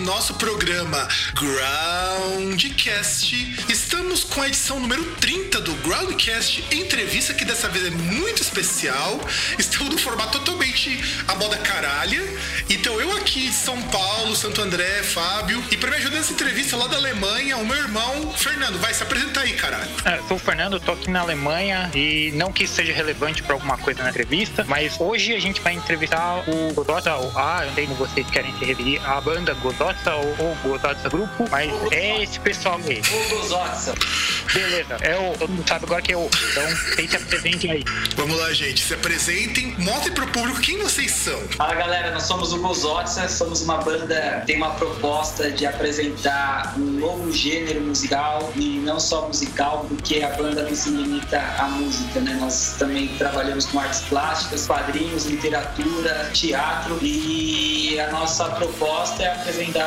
Nosso programa Groundcast. Estamos com a edição número 30 do Groundcast Entrevista, que dessa vez é muito especial. Estamos no formato totalmente a moda caralha. Então eu aqui de São Paulo, Santo André, Fábio. E para me ajudar nessa entrevista lá da Alemanha, o meu irmão, Fernando. Vai se apresentar aí, caralho. É, sou o Fernando, tô aqui na Alemanha e não que isso seja relevante para alguma coisa na entrevista, mas hoje a gente vai entrevistar o Godota, ou ah, eu sei como vocês querem se referir, a banda Godota ou, ou Godota Grupo, mas é esse pessoal aí. Gozotsa. Beleza, é o, todo mundo sabe agora que é o. Então, vocês se apresentem aí. Vamos lá, gente. Se apresentem, mostrem pro público quem vocês são. Fala galera, nós somos o Gozotsa, somos uma banda que tem uma proposta de apresentar um novo gênero musical e não só musical, porque a banda não se limita à música, né? Nós também trabalhamos com artes plásticas, quadrinhos, literatura, teatro e a nossa proposta é apresentar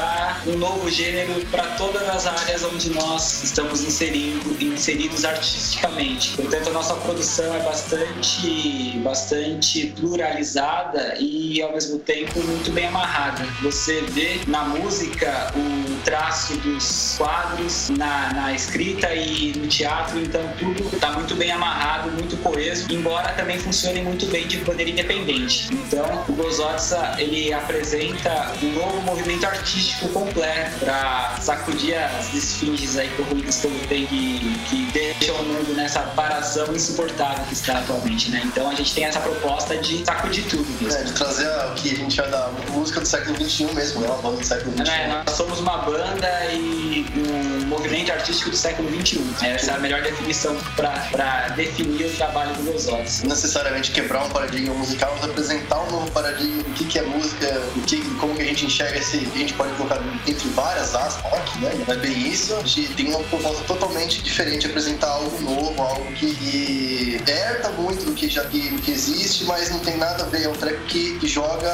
um novo gênero para todas as áreas onde nós estamos inserindo, inseridos artisticamente. Portanto, a nossa produção é bastante, bastante pluralizada e ao mesmo tempo muito bem amarrada. Você vê na música o traço dos quadros, na, na escrita e no teatro, então tudo está muito bem amarrado, muito coeso, embora também funcione muito bem de maneira independente. Então, o Gozotsa ele apresenta um novo movimento artístico completo para sacudir as esfinges aí corruídas pelo tempo que, que deixam o mundo nessa paração insuportável que está atualmente, né? Então a gente tem essa proposta de sacudir tudo mesmo. É, de trazer o que a gente chama da música do século XXI mesmo, né? Uma banda do século XXI. Né? Nós somos uma banda e um movimento artístico do século XXI. Essa é a melhor definição para definir o trabalho do. Não necessariamente quebrar um paradigma musical, mas apresentar um novo paradigma, o que, que é música, o que, como que a gente enxerga esse. A gente pode colocar entre várias aspas, rock, né? Não é bem isso. A gente tem uma proposta totalmente diferente, apresentar algo novo, algo que herda muito do que já que, do que existe, mas não tem nada a ver. É um track que, que joga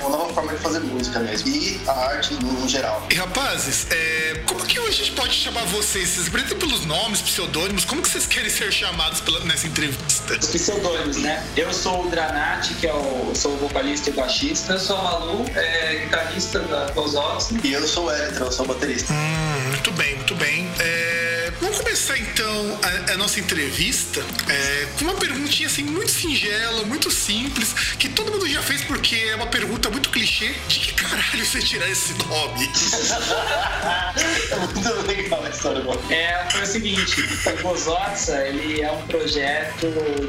uma nova forma de fazer música mesmo. E a arte no geral. E rapazes, é, como que hoje a gente pode chamar vocês? Vocês apresentam pelos nomes, pseudônimos? Como que vocês querem ser chamados pela- nessa entrevista? Os pseudônimos, né? Eu sou o Dranati, que é o, sou o vocalista e baixista. Eu sou a Malu, é, guitarrista da E eu sou o eu sou baterista. Hum, muito bem, muito bem. É, vamos começar então a, a nossa entrevista é, com uma perguntinha assim muito singela, muito simples, que todo mundo já fez porque é uma pergunta muito clichê. De que caralho você tirar esse nome? É muito legal a história do É, foi o seguinte, o Gozotsa, ele é um projeto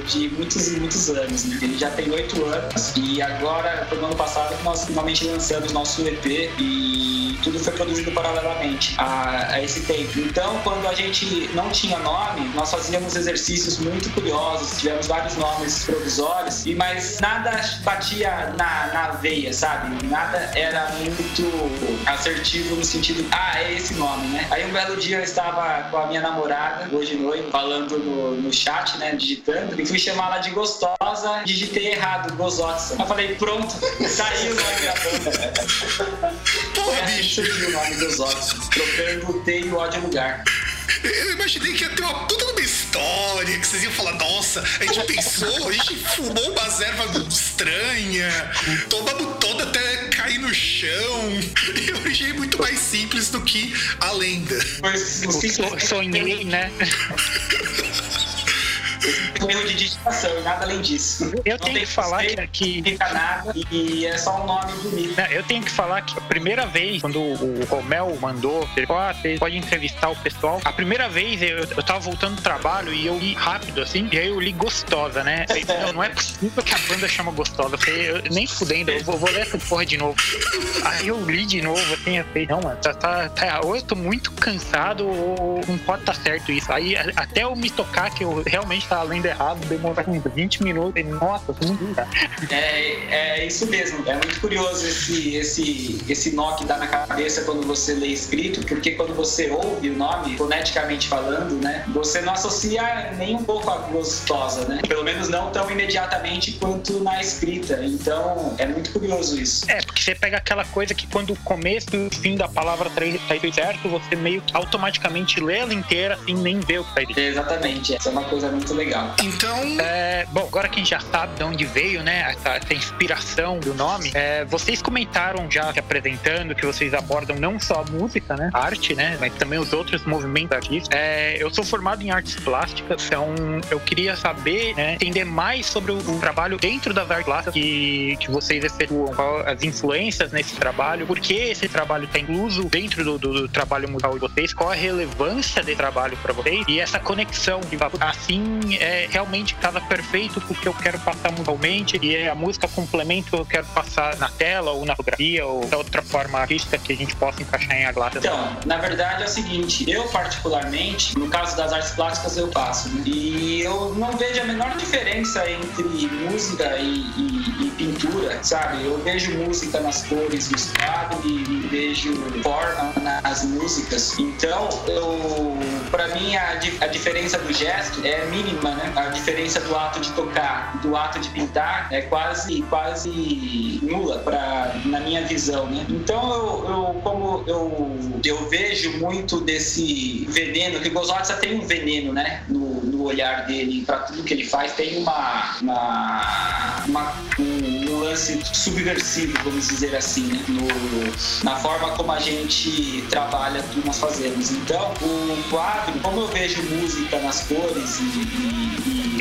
de muitos e muitos anos, né? Ele já tem oito anos e agora, foi no ano passado que nós finalmente lançamos nosso EP e tudo foi produzido paralelamente a, a esse tempo. Então, quando a gente não tinha nome, nós fazíamos exercícios muito curiosos, tivemos vários nomes provisórios, e mas nada batia na, na veia, sabe? Nada era muito assertivo no sentido, ah, é esse nome, né? Aí um belo dia eu estava com a minha namorada, hoje noite, falando no, no chat, né, digitando, e fui chamar ela de gostosa, digitei errado, gozotsa. Eu falei, pronto, saiu o nome da banda. Foi assim que surgiu o nome gozotsa, trocando o T e o O de lugar. Eu imaginei que ia ter uma puta numa história, que vocês iam falar, nossa, a gente pensou, a gente fumou umas ervas estranhas, tomamos toda até cair no chão. Eu achei muito mais simples do que a lenda. Eu so- sonhei, né? Um erro de digitação e nada além disso. Eu tenho que falar que. Fica nada e é só um nome bonito. Eu tenho que falar que a primeira vez, quando o Romel mandou, ele falou, ah, você pode entrevistar o pessoal. A primeira vez eu, eu tava voltando do trabalho e eu li rápido, assim, e aí eu li gostosa, né? Falei, não, não é possível que a banda chama gostosa. Eu falei, eu, nem fudendo, eu vou, vou, ler essa porra de novo. Aí eu li de novo, assim, eu falei, não, mano, tá, tá, tá, ou eu tô muito cansado ou não pode tá certo isso. Aí até eu me tocar que eu realmente tava lendo errado, demorou 20 minutos. E, nossa, não é, é isso mesmo. É muito curioso esse, esse, esse nó que dá na cabeça quando você lê escrito, porque quando você ouve o nome, foneticamente falando, né, você não associa nem um pouco a gostosa, né? Pelo menos não tão imediatamente quanto na escrita. Então, é muito curioso isso. É, porque você pega aquela coisa que quando o começo e o fim da palavra tá certo, você meio que automaticamente lê ela inteira assim, nem vê o que tá escrito. Exatamente. Essa é uma coisa muito legal. Então. É, bom, agora que a gente já sabe de onde veio, né, essa, essa inspiração do nome, é, vocês comentaram já se apresentando que vocês abordam não só a música, né, a arte, né, mas também os outros movimentos artísticos. É, eu sou formado em artes plásticas, então eu queria saber, né, entender mais sobre o, o trabalho dentro das artes plásticas que, que vocês efetuam, as influências nesse trabalho, por que esse trabalho está incluso dentro do, do, do, trabalho musical de vocês, qual a relevância desse trabalho para vocês e essa conexão de assim é realmente casa perfeito porque eu quero passar musicalmente e a música complementa o que eu quero passar na tela ou na fotografia ou da outra forma artística que a gente possa encaixar em Aglata. Então, na verdade é o seguinte, eu particularmente, no caso das artes plásticas eu faço, né? e eu não vejo a menor diferença entre música e, e, e pintura, sabe? Eu vejo música nas cores dos quadros e, vejo forma nas músicas. Então, eu, para mim a, a diferença do gesto é mínima, né? A diferença do ato de tocar, do ato de pintar é quase quase nula para na minha visão, né? Então eu, eu como eu, eu vejo muito desse veneno que o Gozotza tem um veneno, né? No, no olhar dele para tudo que ele faz tem uma, uma, uma um, lance subversivo, vamos dizer assim, né? no, na forma como a gente trabalha tudo nós fazemos. Então o quadro, como eu vejo música nas cores e, e, e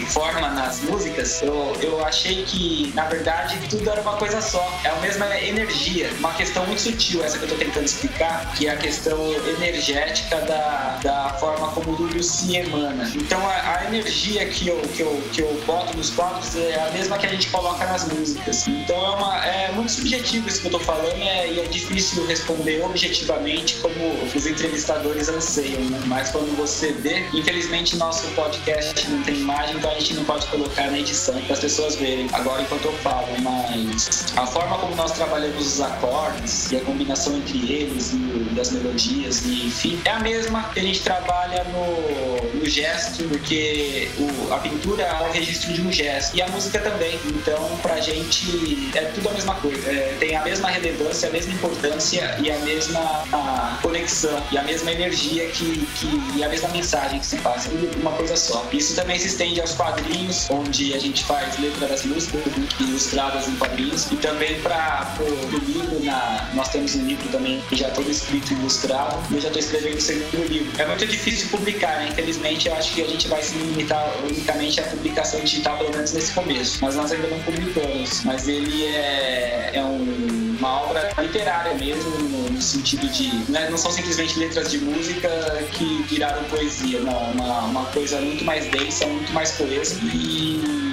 forma nas músicas, eu, eu achei que, na verdade, tudo era uma coisa só. É a mesma energia. Uma questão muito sutil, essa que eu tô tentando explicar, que é a questão energética da, da forma como tudo se emana. Então, a, a, energia que eu, que, eu, que eu boto nos quadros é a mesma que a gente coloca nas músicas. Então, é, uma, é muito subjetivo isso que eu tô falando é, e é difícil responder objetivamente como os entrevistadores anseiam, né? Mas quando você vê, infelizmente, nosso podcast não tem imagem, então gente não pode colocar na edição para as pessoas verem agora enquanto eu falo, mas a forma como nós trabalhamos os acordes e a combinação entre eles e, e as melodias e enfim, é a mesma que a gente trabalha no, no gesto, porque o, a pintura é o registro de um gesto e a música também. Então, pra gente é tudo a mesma coisa. É, tem a mesma relevância, a mesma importância e a mesma a conexão e a mesma energia que, que e a mesma mensagem que se passa. Uma coisa só. Isso também se estende aos quadrinhos, onde a gente faz letra das músicas ilustradas em quadrinhos. E também para o livro, na, nós temos um livro também que já todo escrito e ilustrado. E eu já estou escrevendo o segundo livro. É muito difícil publicar, né? Infelizmente, eu acho que a gente vai se limitar unicamente à publicação digital, pelo menos nesse começo. Mas nós ainda não publicamos. Mas ele é, é um, uma obra literária mesmo, no, sentido de. Né, não são simplesmente letras de música que viraram poesia, não. Uma, uma coisa muito mais densa, muito mais coesa e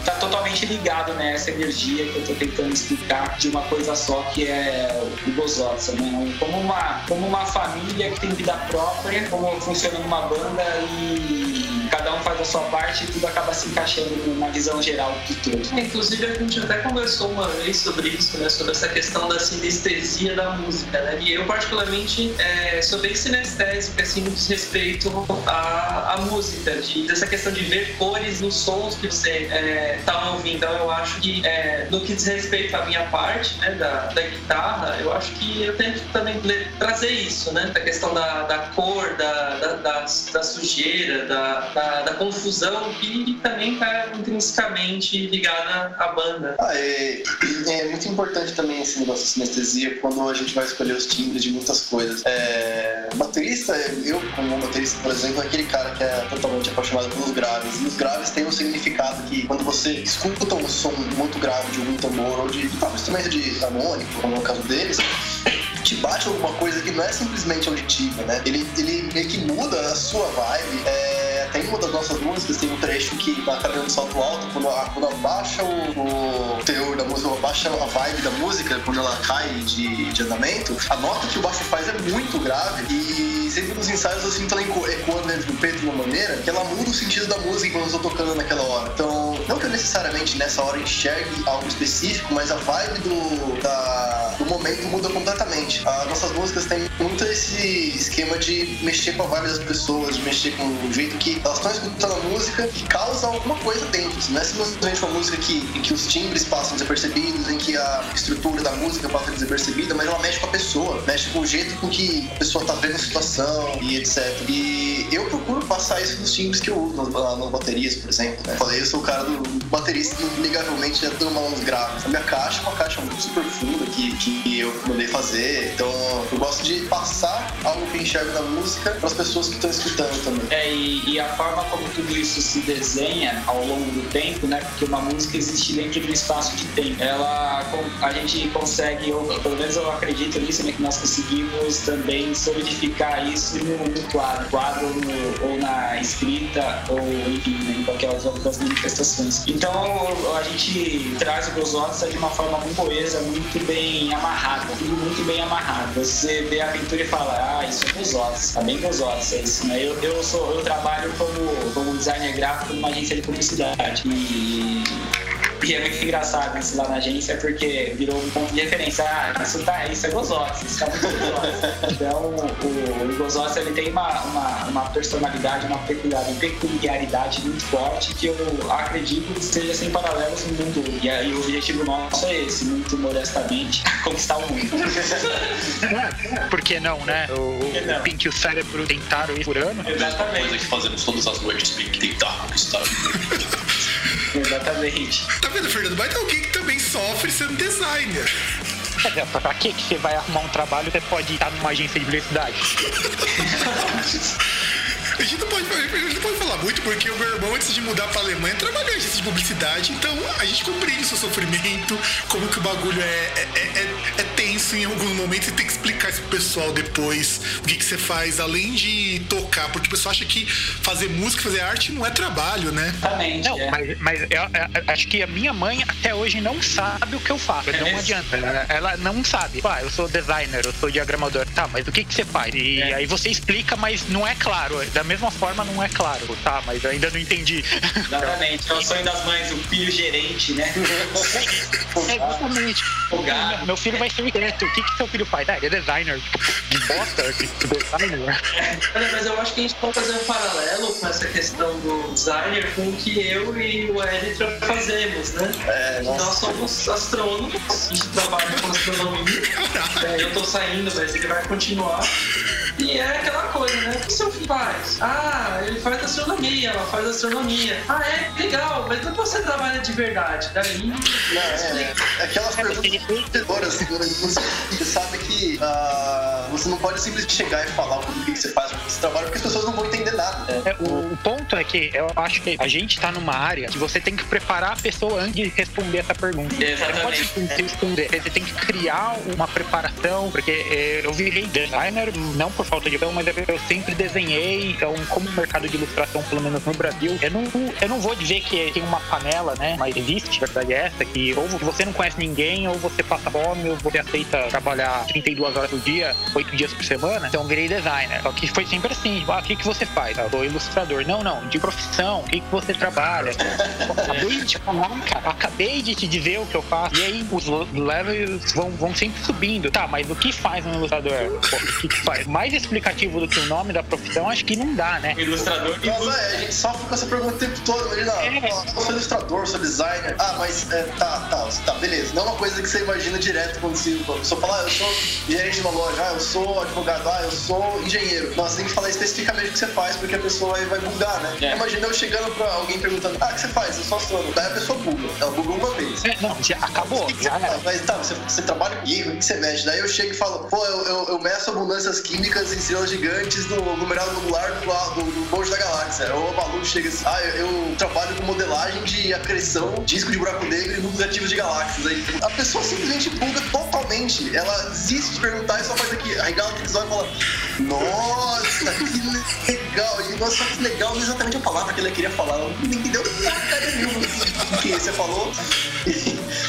está totalmente ligado nessa energia que eu estou tentando explicar de uma coisa só que é o Gozotsa, né? Como uma, como uma família que tem vida própria, como funciona numa banda e faz a sua parte e tudo acaba se encaixando numa visão geral do todo. É, inclusive, a gente até conversou uma vez sobre isso, né? Sobre essa questão da sinestesia da música, né? E eu, particularmente, é, sou bem sinestésico, assim, no respeito à, à música, de, dessa questão de ver cores nos sons que você é, tá ouvindo. Então, eu acho que, é, no que diz respeito à minha parte, né, da, da guitarra, eu acho que eu tento também trazer isso, né? Da questão da, da cor, da, da, da, da sujeira, da, da da confusão que também está intrinsecamente ligada à banda. Ah, é, é, muito importante também esse negócio de sinestesia quando a gente vai escolher os timbres de muitas coisas. É, baterista, eu como baterista, por exemplo, é aquele cara que é totalmente apaixonado pelos graves. E os graves têm um significado que quando você escuta um som muito grave de algum tambor ou de, próprio instrumento de harmônico, como é o caso deles, te bate alguma coisa que não é simplesmente auditiva, né? Ele, ele meio que muda a sua vibe. É, tem uma das nossas músicas, tem um trecho que tá dando salto alto, quando, quando abaixa o, o teor da música, abaixa a vibe da música, quando ela cai de, de andamento, a nota que o baixo faz é muito grave e sempre nos ensaios eu sinto ela ecoando dentro do peito de uma maneira que ela muda o sentido da música quando eu estou tocando naquela hora. Então, não que eu necessariamente nessa hora enxergue algo específico, mas a vibe do, da, do momento muda completamente. As nossas músicas têm muito esse esquema de mexer com a vibe das pessoas, de mexer com o jeito que elas estão escutando a música que causa alguma coisa dentro. Não é simplesmente uma música que, em que os timbres passam desapercebidos, em que a estrutura da música passa desapercebida, mas ela mexe com a pessoa, mexe com o jeito com que a pessoa tá vendo a situação e etc. E eu procuro passar isso nos timbres que eu uso nas, nas baterias, por exemplo. Né? Falei, eu sou o cara do baterista que ligavelmente já tem uns graves. A minha caixa é uma caixa muito super funda que, que eu mandei fazer. Então eu gosto de passar algo que enxergo na música para as pessoas que estão escutando também. É, e, e a forma como tudo isso se desenha ao longo do tempo, né? Porque uma música existe dentro de um espaço de tempo. Ela, a gente consegue, ou pelo menos eu acredito nisso, né? Que nós conseguimos também solidificar isso no, no quadro, quadro no, ou na escrita, ou enfim, né, em qualquer das manifestações. Então a gente traz o Gozotsa de uma forma muito coesa, muito bem amarrada, tudo muito bem amarrado. Você vê a pintura e fala, ah, isso é Gozotsa, tá bem Gozotsa, é isso, né? Eu, eu, sou, eu trabalho como, como designer gráfico numa agência de publicidade. E e é muito engraçado isso lá na agência, porque virou um ponto de referência. Ah, isso, tá, isso é Gozotz, isso é muito Gozotz. então, o, o ele tem uma, uma, uma personalidade, uma peculiaridade muito forte que eu acredito que seja sem paralelos no mundo. E, e o objetivo nosso é esse, muito modestamente, conquistar o mundo. Por que não, né? O, não? o Pink e o cérebro tentaram isso por ano. Exatamente. Coisa que fazemos todas as noites, Pink, tentar conquistar o mundo. Exatamente. Tá vendo, Fernando? Mas tem alguém que também sofre sendo designer. É, pra que você vai arrumar um trabalho você pode estar numa agência de publicidade? A gente, não pode, a gente não pode falar muito porque o meu irmão, antes de mudar pra Alemanha, trabalhou em agência de publicidade, então a gente compreende o seu sofrimento, como que o bagulho é, é, é, é tenso em alguns momentos e tem que explicar isso pro pessoal depois, o que, que você faz, além de tocar, porque o pessoal acha que fazer música, fazer arte não é trabalho, né? Exatamente. Não, é. mas, mas eu, eu, acho que a minha mãe até hoje não sabe o que eu faço. É não adianta. Ela, ela, não sabe. Ah, eu sou designer, eu sou diagramador. Tá, mas o que, que você faz? E é. aí você explica, mas não é claro. Da mesma forma, não é claro. Tá, mas eu ainda não entendi. Exatamente. É o sonho das mães, o filho gerente, né? é, exatamente. Meu, meu filho vai ser direto. O que, que seu filho faz? Ah, ele é designer. De bosta, de designer. Olha, mas eu acho que a gente pode fazer um paralelo com essa questão do designer com o que eu e o Editra fazemos, né? É, Nós somos astrônomos, a gente trabalha com astronomia. É, eu tô saindo, mas ele vai continuar. E é aquela coisa, né? O que seu filho faz? Ah, ele faz astronomia, ela faz astronomia. Ah, é? Legal, mas depois você trabalha de verdade. Daí. Não, é, é aquelas perguntas assim, você sabe que uh, você não pode simplesmente chegar e falar o que você faz esse trabalho, porque as pessoas não vão entender nada. É, o, o, ponto é que eu acho que a gente tá numa área que você tem que preparar a pessoa antes de responder essa pergunta. Exatamente. Você pode responder. Você tem que criar uma preparação, porque é, eu virei designer não por falta de opção, mas eu sempre desenhei. Então, como o mercado de ilustração, pelo menos no Brasil, eu não, eu não vou dizer que tem uma panela, né? Mas existe, a verdade é essa, que ou você não conhece ninguém, ou você passa fome, ou você aceita trabalhar 32 horas por dia, 8 dias por semana. Então, virei designer. Só que foi sempre assim: tipo, ah, o que, que você faz? Eu sou ilustrador. Não, não, de profissão, o que, que você trabalha? acabei de falar, cara, acabei de te dizer o que eu faço. E aí, os levels vão, vão sempre subindo. Tá, mas o que faz um ilustrador? Pô, o que, que faz? Mais explicativo do que o nome da profissão, acho que não não dá, né? Ilustrador de Nossa, é, a gente sofre com essa pergunta o tempo todo. Imagina, É. ah, eu sou ilustrador, sou designer. Ah, mas é, tá, tá, tá, beleza. Não é uma coisa que você imagina direto quando você, a pessoa fala, ah, eu sou gerente de uma loja, ah, eu sou advogado, ah, eu sou engenheiro. Nossa, tem que falar especificamente o que você faz, porque a pessoa aí vai bugar, né? É. Imagina eu chegando pra alguém perguntando, ah, o que você faz? Eu sou astrônomo. Daí a pessoa buga. Ela buga uma vez. É, Não, já acabou. O que que você Já era. Mas tá, você, você trabalha comigo, o que você mexe? Daí eu chego e falo, pô, eu, eu, eu meço abundâncias químicas em estrelas gigantes no numeral globular do, do, da Galáxia. Ou o maluco chega assim, ah, eu, trabalho com modelagem de acreção, disco de buraco negro e núcleos ativos de galáxias. Aí a pessoa simplesmente buga totalmente. Ela desiste de perguntar e só faz aqui, regala o televisor e fala, nossa, que legal. E nossa, que legal, não é exatamente a palavra que ele queria falar. Não entendeu porcaria nenhuma do que você falou.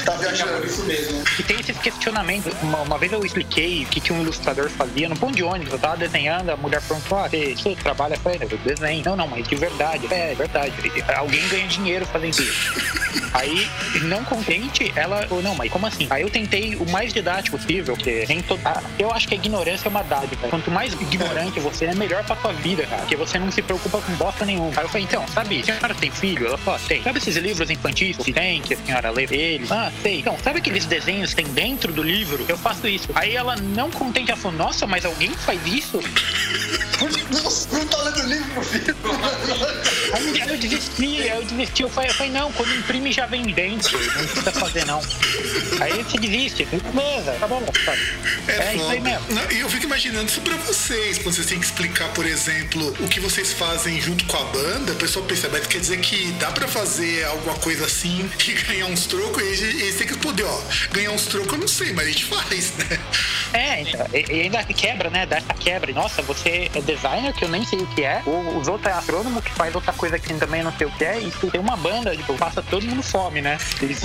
Tá viajando. isso mesmo. E tem esses questionamentos. Uma, uma vez eu expliquei o que, que um ilustrador fazia no ponto de ônibus. Eu tava desenhando, a mulher perguntou: Ah, você, você trabalha com ele? Eu desenho. Não, não, mas de verdade. É, é verdade. Alguém ganha dinheiro fazendo isso. Aí, não contente, ela falou: Não, mas como assim? Aí eu tentei o mais didático possível, porque nem todo. Ah, eu acho que a ignorância é uma dádiva. Quanto mais ignorante você é, melhor pra tua vida, cara. Porque você não se preocupa com bosta nenhuma. Aí eu falei: Então, sabe, a senhora tem filho? Ela falou: "Ah, Tem. Sabe esses livros infantis que tem, que a senhora lê eles? Ah, sei. Então, sabe aqueles desenhos que tem dentro do livro? Eu faço isso. Aí ela, não contente, ela falou: Nossa, mas alguém faz isso? Não, não tá lendo o livro, meu filho. Aí eu desisti, aí eu desisti. Eu falei, eu falei, não, quando imprime já vem dentro, não precisa fazer não. Aí você desiste, beleza, tá bom, sabe? É, isso aí mesmo. E eu fico imaginando isso pra vocês, quando vocês têm que explicar, por exemplo, o que vocês fazem junto com a banda, a pessoa pensa, mas quer dizer que dá pra fazer alguma coisa assim e ganhar uns trocos, e eles têm que poder, ó, ganhar uns trocos eu não sei, mas a gente faz, né? É, então, e, e ainda quebra, né? Dá essa quebra. Nossa, você é designer que eu nem sei o que é, ou os outros é astrônomo que faz outra coisa que também não sei o que é, e tem uma banda, tipo, passa todo mundo fome, né? Eles-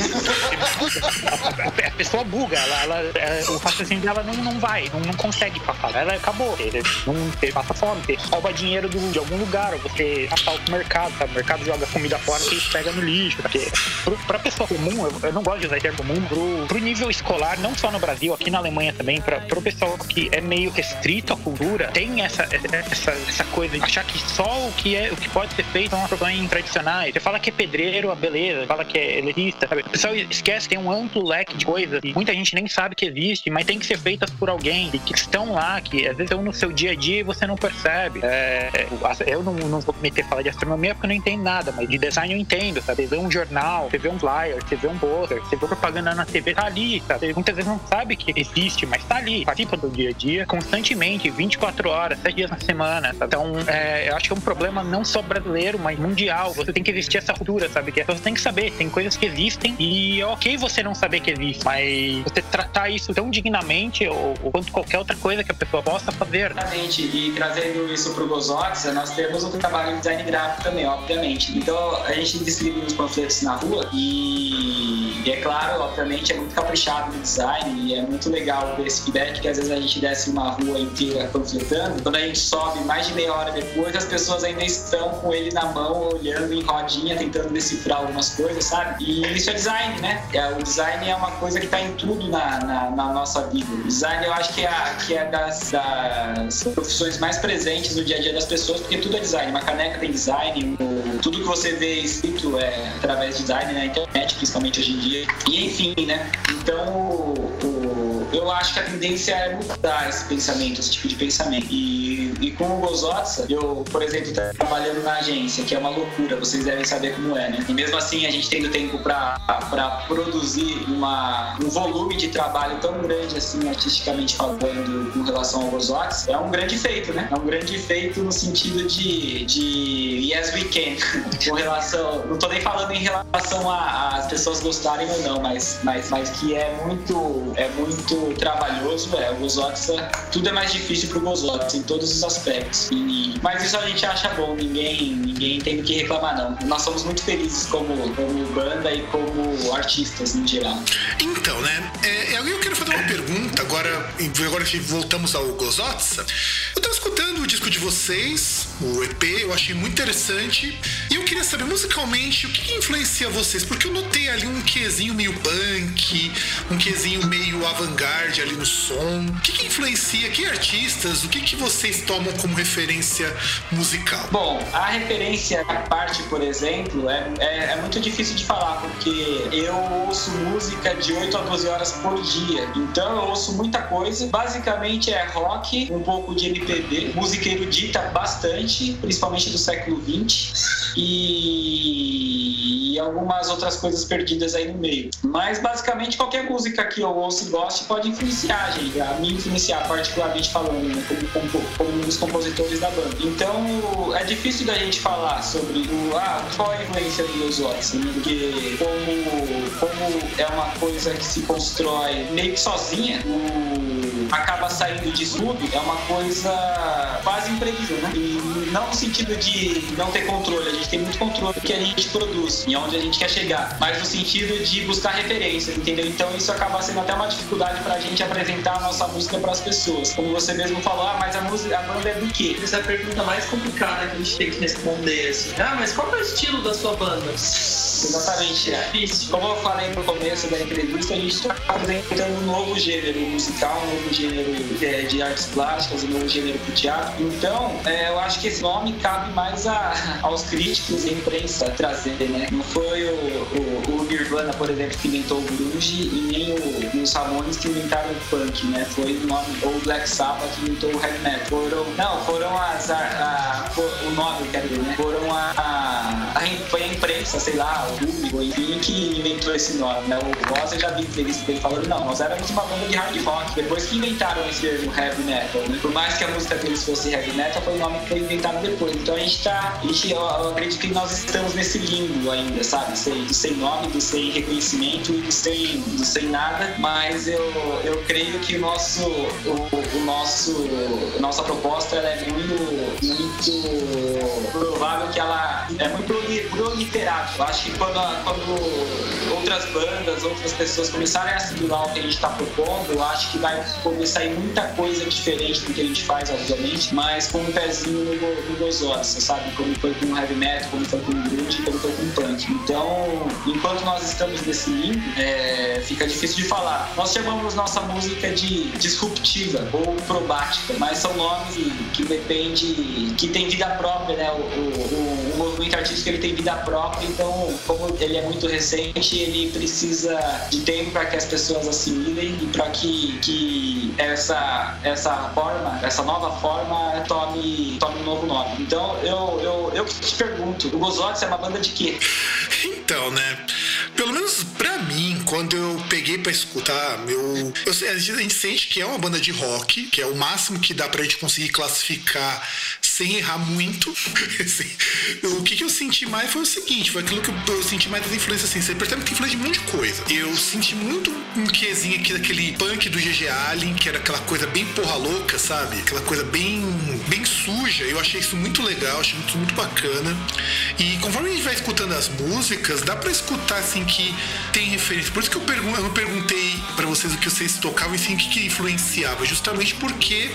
a, a pessoa buga, ela, ela, é, o raciocínio dela não, não vai, não, não consegue passar. Ela acabou. Ele, não, ele passa fome, você rouba dinheiro do- de algum lugar, ou você assalta o mercado, sabe? O mercado joga comida fora que pega no lixo. Porque, pro, pra pessoa comum, eu, eu não gosto de usar termo comum, pro, pro nível escolar, não só no Brasil, aqui na Alemanha também, pra, pro pessoal que é meio restrito à cultura, tem essa, essa, essa coisa de achar que só o que, é, o que pode ser feito são profissões tradicionais. Você fala que é pedreiro, a beleza, fala que é elitista, sabe? O pessoal esquece, tem um amplo leque de coisas e muita gente nem sabe que existe, mas tem que ser feitas por alguém e que estão lá, que às vezes estão no seu dia a dia e você não percebe. É, eu não, não vou me meter a falar de astronomia porque eu não entendo nada, mas de design eu entendo, sabe? Você vê um jornal, você vê um flyer, você vê um pôster, você vê propaganda na TV, tá ali, sabe? Muitas vezes não sabe que existe, mas tá ali, participa do dia a dia, constantemente, 24 horas, 7 dias na semana. sabe? Então, é, eu acho que é um problema não só brasileiro, mas mundial. Você tem que existir essa cultura, sabe? Que as pessoas têm que saber, tem coisas que existem e é ok você não saber que existe, mas você tratar isso tão dignamente ou, ou quanto qualquer outra coisa que a pessoa possa fazer. né? Exatamente, e trazendo isso para o Gozox, nós temos um trabalho em design gráfico também, obviamente. Então a gente distribui os panfletos na rua e, e é claro, obviamente, é muito caprichado no design e é muito legal ver esse feedback que às vezes a gente desce uma rua inteira panfletando. Quando a gente sobe mais de meia hora depois, as pessoas ainda estão com ele na mão, olhando em rodinha, tentando decifrar algumas coisas, sabe? E isso é design, né? É, o design é uma coisa que está em tudo na, na, na nossa vida. O design eu acho que é, que é das, das profissões mais presentes no dia a dia das pessoas, porque tudo é design. Uma caneca tem design, tudo que você vê escrito é através de design na internet, principalmente hoje em dia. E enfim, né? Então, o- o- eu acho que a tendência é mudar esse pensamento, esse tipo de pensamento. E, e com o Gozotsa, eu, por exemplo, tô trabalhando na agência, que é uma loucura, vocês devem saber como é, né? E mesmo assim, a gente tendo tempo para produzir uma, um volume de trabalho tão grande, assim, artisticamente falando, com relação ao Gozotsa, é um grande feito, né? É um grande feito no sentido de, de yes, we can. com relação, não tô nem falando em relação a- às pessoas gostarem ou não, mas, mas, mas que é muito, é muito trabalhoso, é. O Gozotsa, tudo é mais difícil pro Gozotsa, em todos os aspectos. E, mas isso a gente acha bom, ninguém, ninguém tem do que reclamar, não. Nós somos muito felizes como, como banda e como artistas, no geral. Então, né? É, eu quero fazer uma pergunta agora, agora que voltamos ao Gozotsa. Eu tava escutando o disco de vocês, o EP, eu achei muito interessante. Eu queria saber, musicalmente, o que, que influencia vocês? Porque eu notei ali um quezinho meio punk, um quezinho meio avant-garde ali no som. O que, que influencia? Que artistas? O que, que vocês tomam como referência musical? Bom, a referência à parte, por exemplo, é, é, é muito difícil de falar, porque eu ouço música de 8 a 12 horas por dia. Então eu ouço muita coisa. Basicamente é rock, um pouco de MPB, música erudita bastante, principalmente do século XX. E, e algumas outras coisas perdidas aí no meio. Mas basicamente qualquer música que eu ouço e goste pode influenciar, gente. A me influenciar, particularmente falando, né, como, como, como dos compositores da banda. Então é difícil da gente falar sobre o, ah, qual a influência do Los Watson, né? porque como, como é uma coisa que se constrói meio que sozinha, o, acaba saindo de tudo, é uma coisa quase imprevisível, né? E não no sentido de não ter controle, a gente tem muito controle do que a gente produz e onde a gente quer chegar, mas no sentido de buscar referências, entendeu? Então isso acaba sendo até uma dificuldade pra gente apresentar a nossa música para as pessoas. Como você mesmo falou, ah, mas a música, a banda é do quê? Essa é a pergunta mais complicada que a gente tem que responder, assim. Ah, mas qual é o estilo da sua banda? Exatamente. É. Difícil. Como eu falei no começo da entrevista, a gente está apresentando um novo gênero musical, um novo gênero é, de artes plásticas, um novo gênero para teatro. Então, é, eu acho que esse nome cabe mais a, aos críticos e imprensa trazer, né? Não foi o, o, o Nirvana, por exemplo, que inventou o grunge e nem o, os Ramones que inventaram o punk, né? Foi o nome, ou o Black Sabbath que inventou o heavy metal. Foram, não, foram as, a, a, o nome, quer dizer, né? Foram a, a, foi a imprensa, sei lá, o Google, enfim, que inventou esse nome, né? O Ross eu já vi entrevista dele falando, não, nós éramos uma banda de hard rock, depois que inventaram esse termo heavy metal, né? Por mais que a música deles fosse heavy metal, foi o nome que foi inventado depois. Então a gente tá, a gente, eu, eu acredito que nós estamos nesse limbo ainda, sabe? Sem, sem nome, do sem reconhecimento e sem, do sem nada, mas eu, eu creio que o nosso, o, o nosso, a nossa proposta é muito, muito provável que ela é muito proliterada. Eu acho que quando, quando outras bandas, outras pessoas começarem a assimilar o que a gente está propondo, eu acho que vai poder sair muita coisa diferente do que a gente faz, obviamente, mas com um pezinho no, no dos ossos, sabe? Como foi com o heavy metal, como foi com o grunge, como foi com o punk. Então, enquanto nós estamos nesse limbo, é, fica difícil de falar. Nós chamamos nossa música de disruptiva ou probática, mas são nomes que depende, que tem vida própria, né? O, o, o movimento artístico ele tem vida própria, então como ele é muito recente, ele precisa de tempo para que as pessoas assimilem e para que, que essa, essa forma, essa nova forma tome, tome um novo nome. Então eu, eu, eu te pergunto, o Gozotes é uma banda de quê? Então, né? Pelo menos pra mim, quando eu peguei pra escutar, eu, eu, a gente sente que é uma banda de rock, que é o máximo que dá pra gente conseguir classificar sem errar muito. Assim, o que, que eu senti mais foi o seguinte: foi aquilo que eu, eu senti mais das influências assim. Você percebe que tem influência de um monte de coisa. Eu senti muito um quezinho aqui daquele punk do GG Allen, que era aquela coisa bem porra louca, sabe? Aquela coisa bem, bem suja. Eu achei isso muito legal, achei isso muito bacana. E conforme a gente vai escutando as músicas, dá pra escutar assim que tem referência. Por isso que eu, pergun eu não perguntei para vocês o que vocês tocavam e sim o que, que influenciava. Justamente porque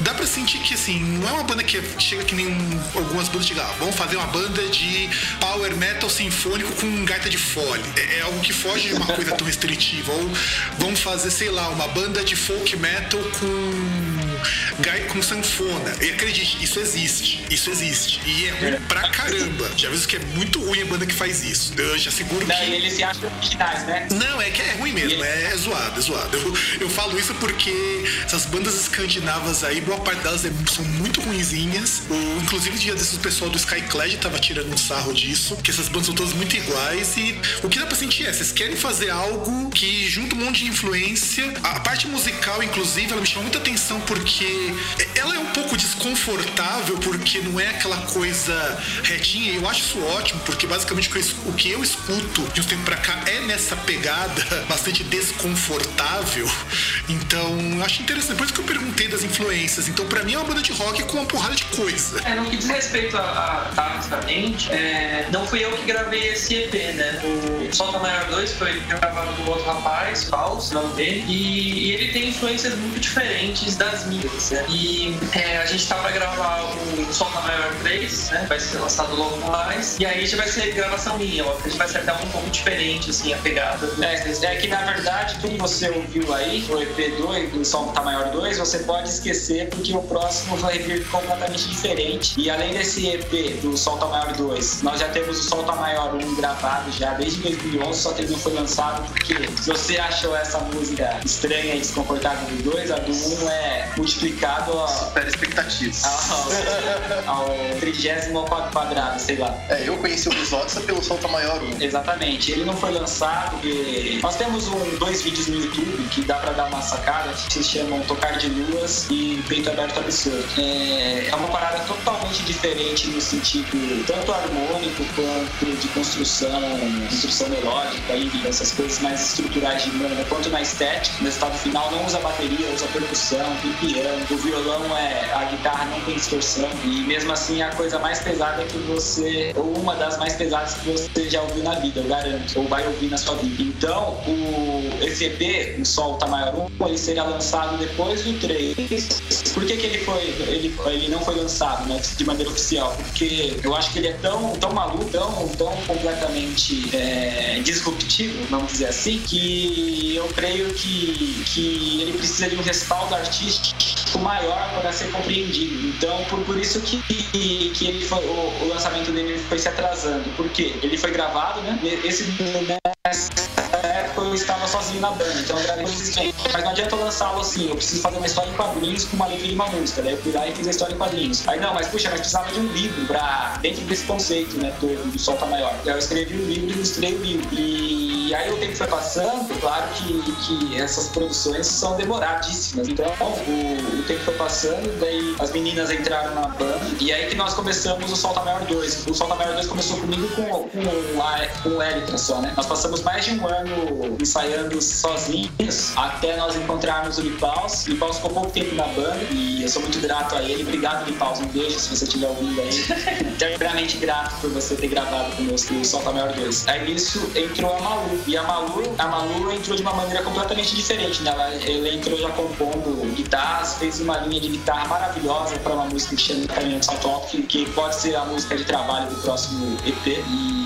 dá pra sentir que assim, não é uma banda que chega que nem um, algumas bandas chegam, ah, vamos fazer uma banda de power metal sinfônico com gaita de fole. É, é algo que foge de uma coisa tão restritiva. Ou vamos fazer, sei lá, uma banda de folk metal com com sanfona. E acredite, isso existe. Isso existe. E é ruim pra caramba. Já aviso que é muito ruim a banda que faz isso. Eu já seguro Não, que. e eles se acham originais, né? Não, é que é ruim mesmo, é, é zoado, é zoado. Eu, eu falo isso porque essas bandas escandinavas aí, boa parte delas é- são muito ruinzinhas. O, inclusive, dia desses o pessoal do Skyclad tava tirando um sarro disso, que essas bandas são todas muito iguais. E o que dá pra sentir é, vocês querem fazer algo que junta um monte de influência. A parte musical, inclusive, ela me chama muita atenção porque ela é um pouco desconfortável, porque não é aquela coisa retinha. E eu acho isso ótimo, porque basicamente o que eu escuto de um tempo pra cá é nessa pegada bastante desconfortável. Então, eu acho interessante. Por isso que eu perguntei das influências. Então, pra mim é uma banda de rock com uma porrada de coisa. É, no que diz respeito a, a taxicamente, é, não fui eu que gravei esse EP, né? O Solta Maior 2 foi gravado com outro rapaz, Falso, nome dele, e, e, ele tem influências muito diferentes das minhas, né? E é, a gente tá pra gravar o Solta Maior 3, né? Vai ser lançado logo mais, e aí já vai ser gravação minha, ó, a gente vai ser até um pouco diferente, assim, a pegada. É, é que na verdade, tudo que você ouviu aí, o EP2, do Solta Maior 2, você pode esquecer porque o próximo vai vir completamente diferente. E além desse EP do Solta Maior 2, nós já temos o Solta Maior 1 gravado já desde 2011, só que ele não foi lançado porque se você achou essa música estranha e desconfortável do 2, a do 1 é multiplicado ao, Supera expectativas. ao, ao trigésimo quadrado, sei lá. É, eu conheci o Bisotsa pelo Solta Maior 1. Exatamente, ele não foi lançado e nós temos um, dois vídeos no YouTube que dá pra dar uma sacada que se chamam Tocar de Luas e Peito Aberto Absurdo. É, é uma parada totalmente diferente no sentido tanto harmônico quanto de construção, construção melódica e essas coisas mais estruturais de banda, quanto na estética. No resultado final não usa bateria, usa percussão, tem o violão é. a guitarra não tem distorção. E mesmo assim é a coisa mais pesada que você. ou uma das mais pesadas que você já ouviu na vida, eu garanto, ou vai ouvir na sua vida. Então, o, esse EP, o Sol Tá Maior 1, ele seria lançado depois do 3. Por que, que ele foi. Ele, ele não foi lançado né, de maneira oficial? Porque eu acho que ele é tão, tão maluco, tão, tão completamente é, disruptivo, vamos dizer assim, que eu creio que, que ele precisa de um respaldo artístico maior para ser compreendido. Então, por, por isso que, que ele foi, o, o lançamento dele foi se atrasando. Por quê? Ele foi gravado, né? Esse nessa época eu estava sozinho na banda, então eu gravei consistente. Mas não adianta eu lançá-lo assim, eu preciso fazer uma história em quadrinhos com uma letra e uma música. Daí eu fui lá e fiz a história em quadrinhos. Aí não, mas puxa, mas precisava de um livro pra, dentro desse conceito, né, todo do Solta Maior. Aí eu escrevi o livro e ilustrei o livro. E aí o tempo foi passando, claro que, que essas produções são demoradíssimas. Então o, o tempo foi passando, daí as meninas entraram na banda, e aí que nós começamos o Solta Maior 2. O Solta Maior 2 começou comigo com, com, a, com o Elitra só, né? Nós passamos mais de um ano ensaiando sozinhos até nós encontrarmos o Lipaus. O Lipaus ficou pouco tempo na banda e eu sou muito grato a ele. Obrigado, Lipaus. Um beijo se você estiver ouvindo aí. Eternamente grato por você ter gravado conosco o Solta Maior 2. Aí nisso entrou a Malu. E a Malu, a Malu entrou de uma maneira completamente diferente, né? Ela, ela entrou já compondo guitarras, fez uma linha de guitarra maravilhosa para uma música que chama Caminhão Salto Alto, que pode ser a música de trabalho do próximo EP. E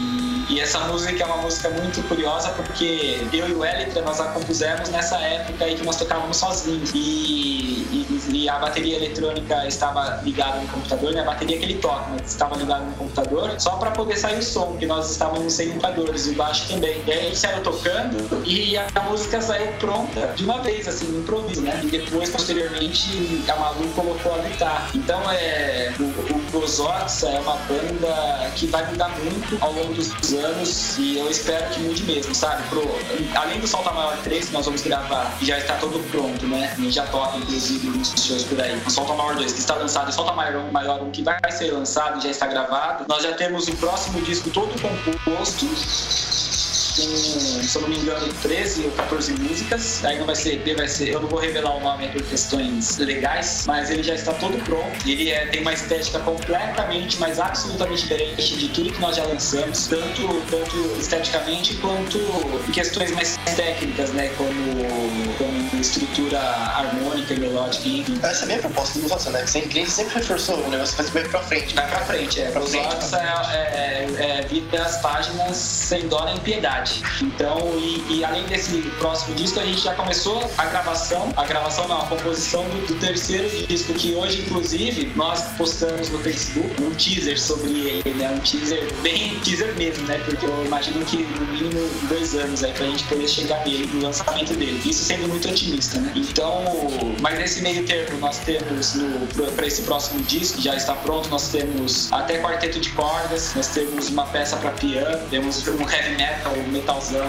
e essa música é uma música muito curiosa porque eu e o Elitra nós a compusemos nessa época aí que nós tocávamos sozinhos. E, e, e a bateria eletrônica estava ligada no computador, né? A bateria que ele toca, né? estava ligada no computador só para poder sair o som, porque nós estávamos sem computadores e baixo também. E aí ele saiu tocando e a, a música saiu pronta de uma vez, assim, no improviso, né? E depois, posteriormente, a Malu colocou a guitarra. Então, é, o, o Gozotsa é uma banda que vai mudar muito ao longo dos anos e eu espero que mude mesmo, sabe? Pro, além do Solta Maior 3 que nós vamos gravar, já está todo pronto, né? A gente já toca, inclusive, nos shows por aí. O Solta Maior 2 que está lançado, o Solta Maior 1, Maior 1 que vai ser lançado, já está gravado. Nós já temos o próximo disco todo composto com, se eu não me engano, 13 ou 14 músicas. Aí não vai ser EP, vai ser. Eu não vou revelar o nome por questões legais, mas ele já está todo pronto. Ele é, tem uma estética completamente, mas absolutamente diferente de tudo que nós já lançamos, tanto, tanto esteticamente quanto em questões mais técnicas, né? Como, como estrutura harmônica e melódica, enfim. Essa é a minha proposta do Nossa, né? Sem cliente sempre reforçou o negócio vai para frente. Vai pra frente, é. Pra frente, Ox é, é, é, é vira as páginas sem dó nem Então, e, e, além desse próximo disco, a gente já começou a gravação, a gravação não, a composição do, do, terceiro disco, que hoje, inclusive, nós postamos no Facebook um teaser sobre ele, né? Um teaser, bem teaser mesmo, né? Porque eu imagino que no mínimo dois anos aí pra gente poder chegar nele, no lançamento dele. Isso sendo muito otimista, né? Então, mas nesse meio termo, nós temos pra esse próximo disco, já está pronto, nós temos até quarteto de cordas, nós temos uma peça para piano, temos um heavy metal metalzão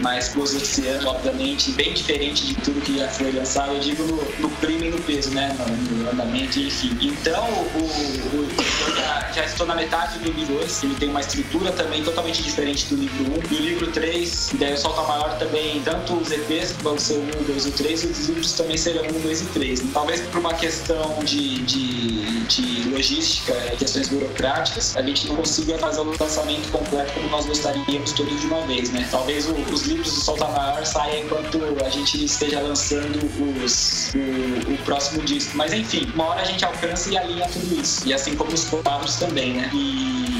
mais gozociano, obviamente, bem diferente de tudo que já foi lançado. Eu digo no, no clima e no peso, né? No, no andamento, enfim. Então, o, o, o já, já, estou na metade do livro 2. Ele tem uma estrutura também totalmente diferente do livro 1. Um. Do livro 3, daí o Solta Maior também, tanto os EPs, que vão ser o 1, 2 e 3, os livros também serão 1, 2 e 3. Talvez por uma questão de, de, de logística e questões burocráticas, a gente não consiga fazer o lançamento completo como nós gostaríamos todos de uma vez, né? Talvez o, os livros do Solta Maior saiam enquanto a gente esteja lançando os, o, o, próximo disco. Mas enfim, uma hora a gente alcança e alinha tudo isso. E assim como os quadros também, né? E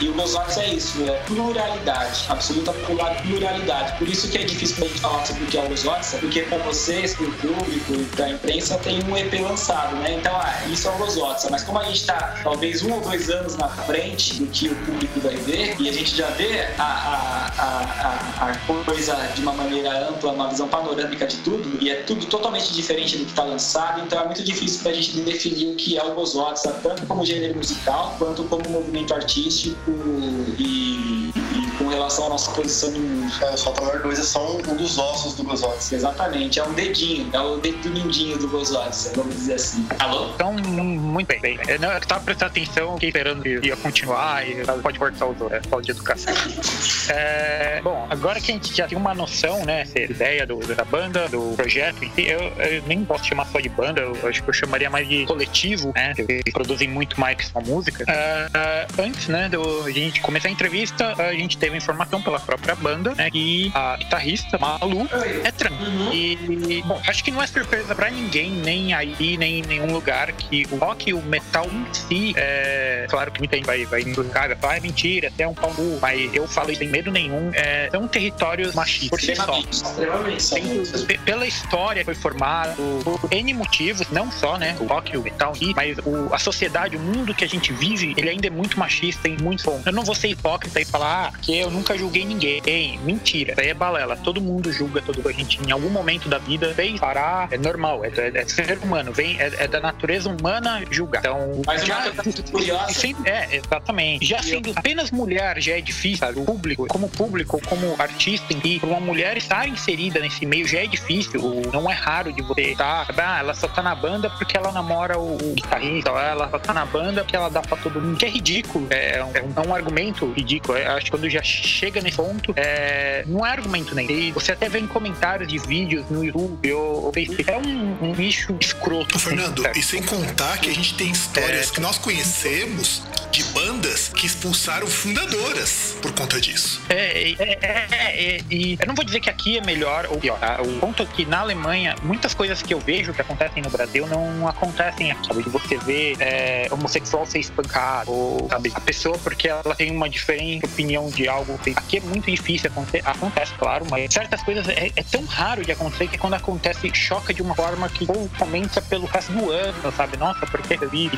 e o Gonzalez é isso, é pluralidade, absoluta pluralidade. Por isso que é difícil pra gente falar sobre o que é o Gonzalez, porque para vocês, para o público e para a imprensa tem um EP lançado, né? Então, ah, isso é o Gonzalez. Mas como a gente está talvez um ou dois anos na frente do que o público vai ver, e a gente já vê a, a, a, a coisa de uma maneira ampla, uma visão panorâmica de tudo, e é tudo totalmente diferente do que está lançado, então é muito difícil para a gente definir o que é o Gonzalez, tanto como gênero musical quanto como movimento artístico e, e, com relação à nossa posição no mundo. É, o Solta Maior 2 é só um, dos ossos do Gozotz. Exatamente, é um dedinho, é o dedo do do Gozotz, vamos dizer assim. Alô? Então, muito bem. Eu, não, eu tava prestando atenção, fiquei esperando que ia continuar e pode cortar o é falta de educação. É, bom, agora que a gente já tem uma noção, né, essa ideia do, da banda, do projeto, eu, eu nem posso chamar só de banda, eu acho que eu chamaria mais de coletivo, né, que produzem muito mais que só música. Uh, antes, né, do, a gente começar a entrevista, a gente teve informação pela própria banda, né? Que a guitarrista, Malu, é trans. Uhum. E, bom, acho que não é surpresa pra ninguém, nem aí, nem em nenhum lugar, que o rock e o metal em si, é, claro que muita gente vai, vai buscar, vai é mentira, até um pau mas eu falo sem medo nenhum, é, são territórios machistas por si só. Extremamente. Pela história foi formado, por N motivos, não só, né, o rock e o metal, mas o, a sociedade, o mundo que a gente vive, ele ainda é muito machista e muito bom. Eu não vou ser hipócrita e falar ah, que eu nunca julguei ninguém. Mentira, isso aí é balela. Todo mundo julga todo a gente em algum momento da vida fez parar, é normal, é, é, é ser humano, vem, é, é, da natureza humana julgar. Então, Mas já, é, exatamente. Já sendo apenas mulher já é difícil, sabe? o público, como público, como artista em si, uma mulher estar inserida nesse meio já é difícil. Não é raro de você estar, ah, ela só tá na banda porque ela namora o, o guitarrista, ela só tá na banda porque ela dá pra todo mundo, que é ridículo. É, é um, é um argumento ridículo. Eu acho que quando já chega nesse ponto, é, não é argumento nem. E você até vê em comentários de vídeos no YouTube ou, ou Facebook. É um, um bicho escroto. Fernando, e sem contar que a gente tem histórias é... que nós conhecemos de bandas que expulsaram fundadoras por conta disso. É, é, é, é, e eu não vou dizer que aqui é melhor ou pior. Tá? O ponto é que na Alemanha, muitas coisas que eu vejo que acontecem no Brasil não acontecem aqui. Sabe? Você vê é, homossexual ser espancado, ou, sabe? A pessoa, porque ela tem uma diferente opinião de algo. Aqui é muito difícil acontecer. Acontece, claro, mas certas coisas é, é tão raro de acontecer que quando acontece, choca de uma forma que ou comenta pelo resto do ano, sabe? Nossa, porque eu vi.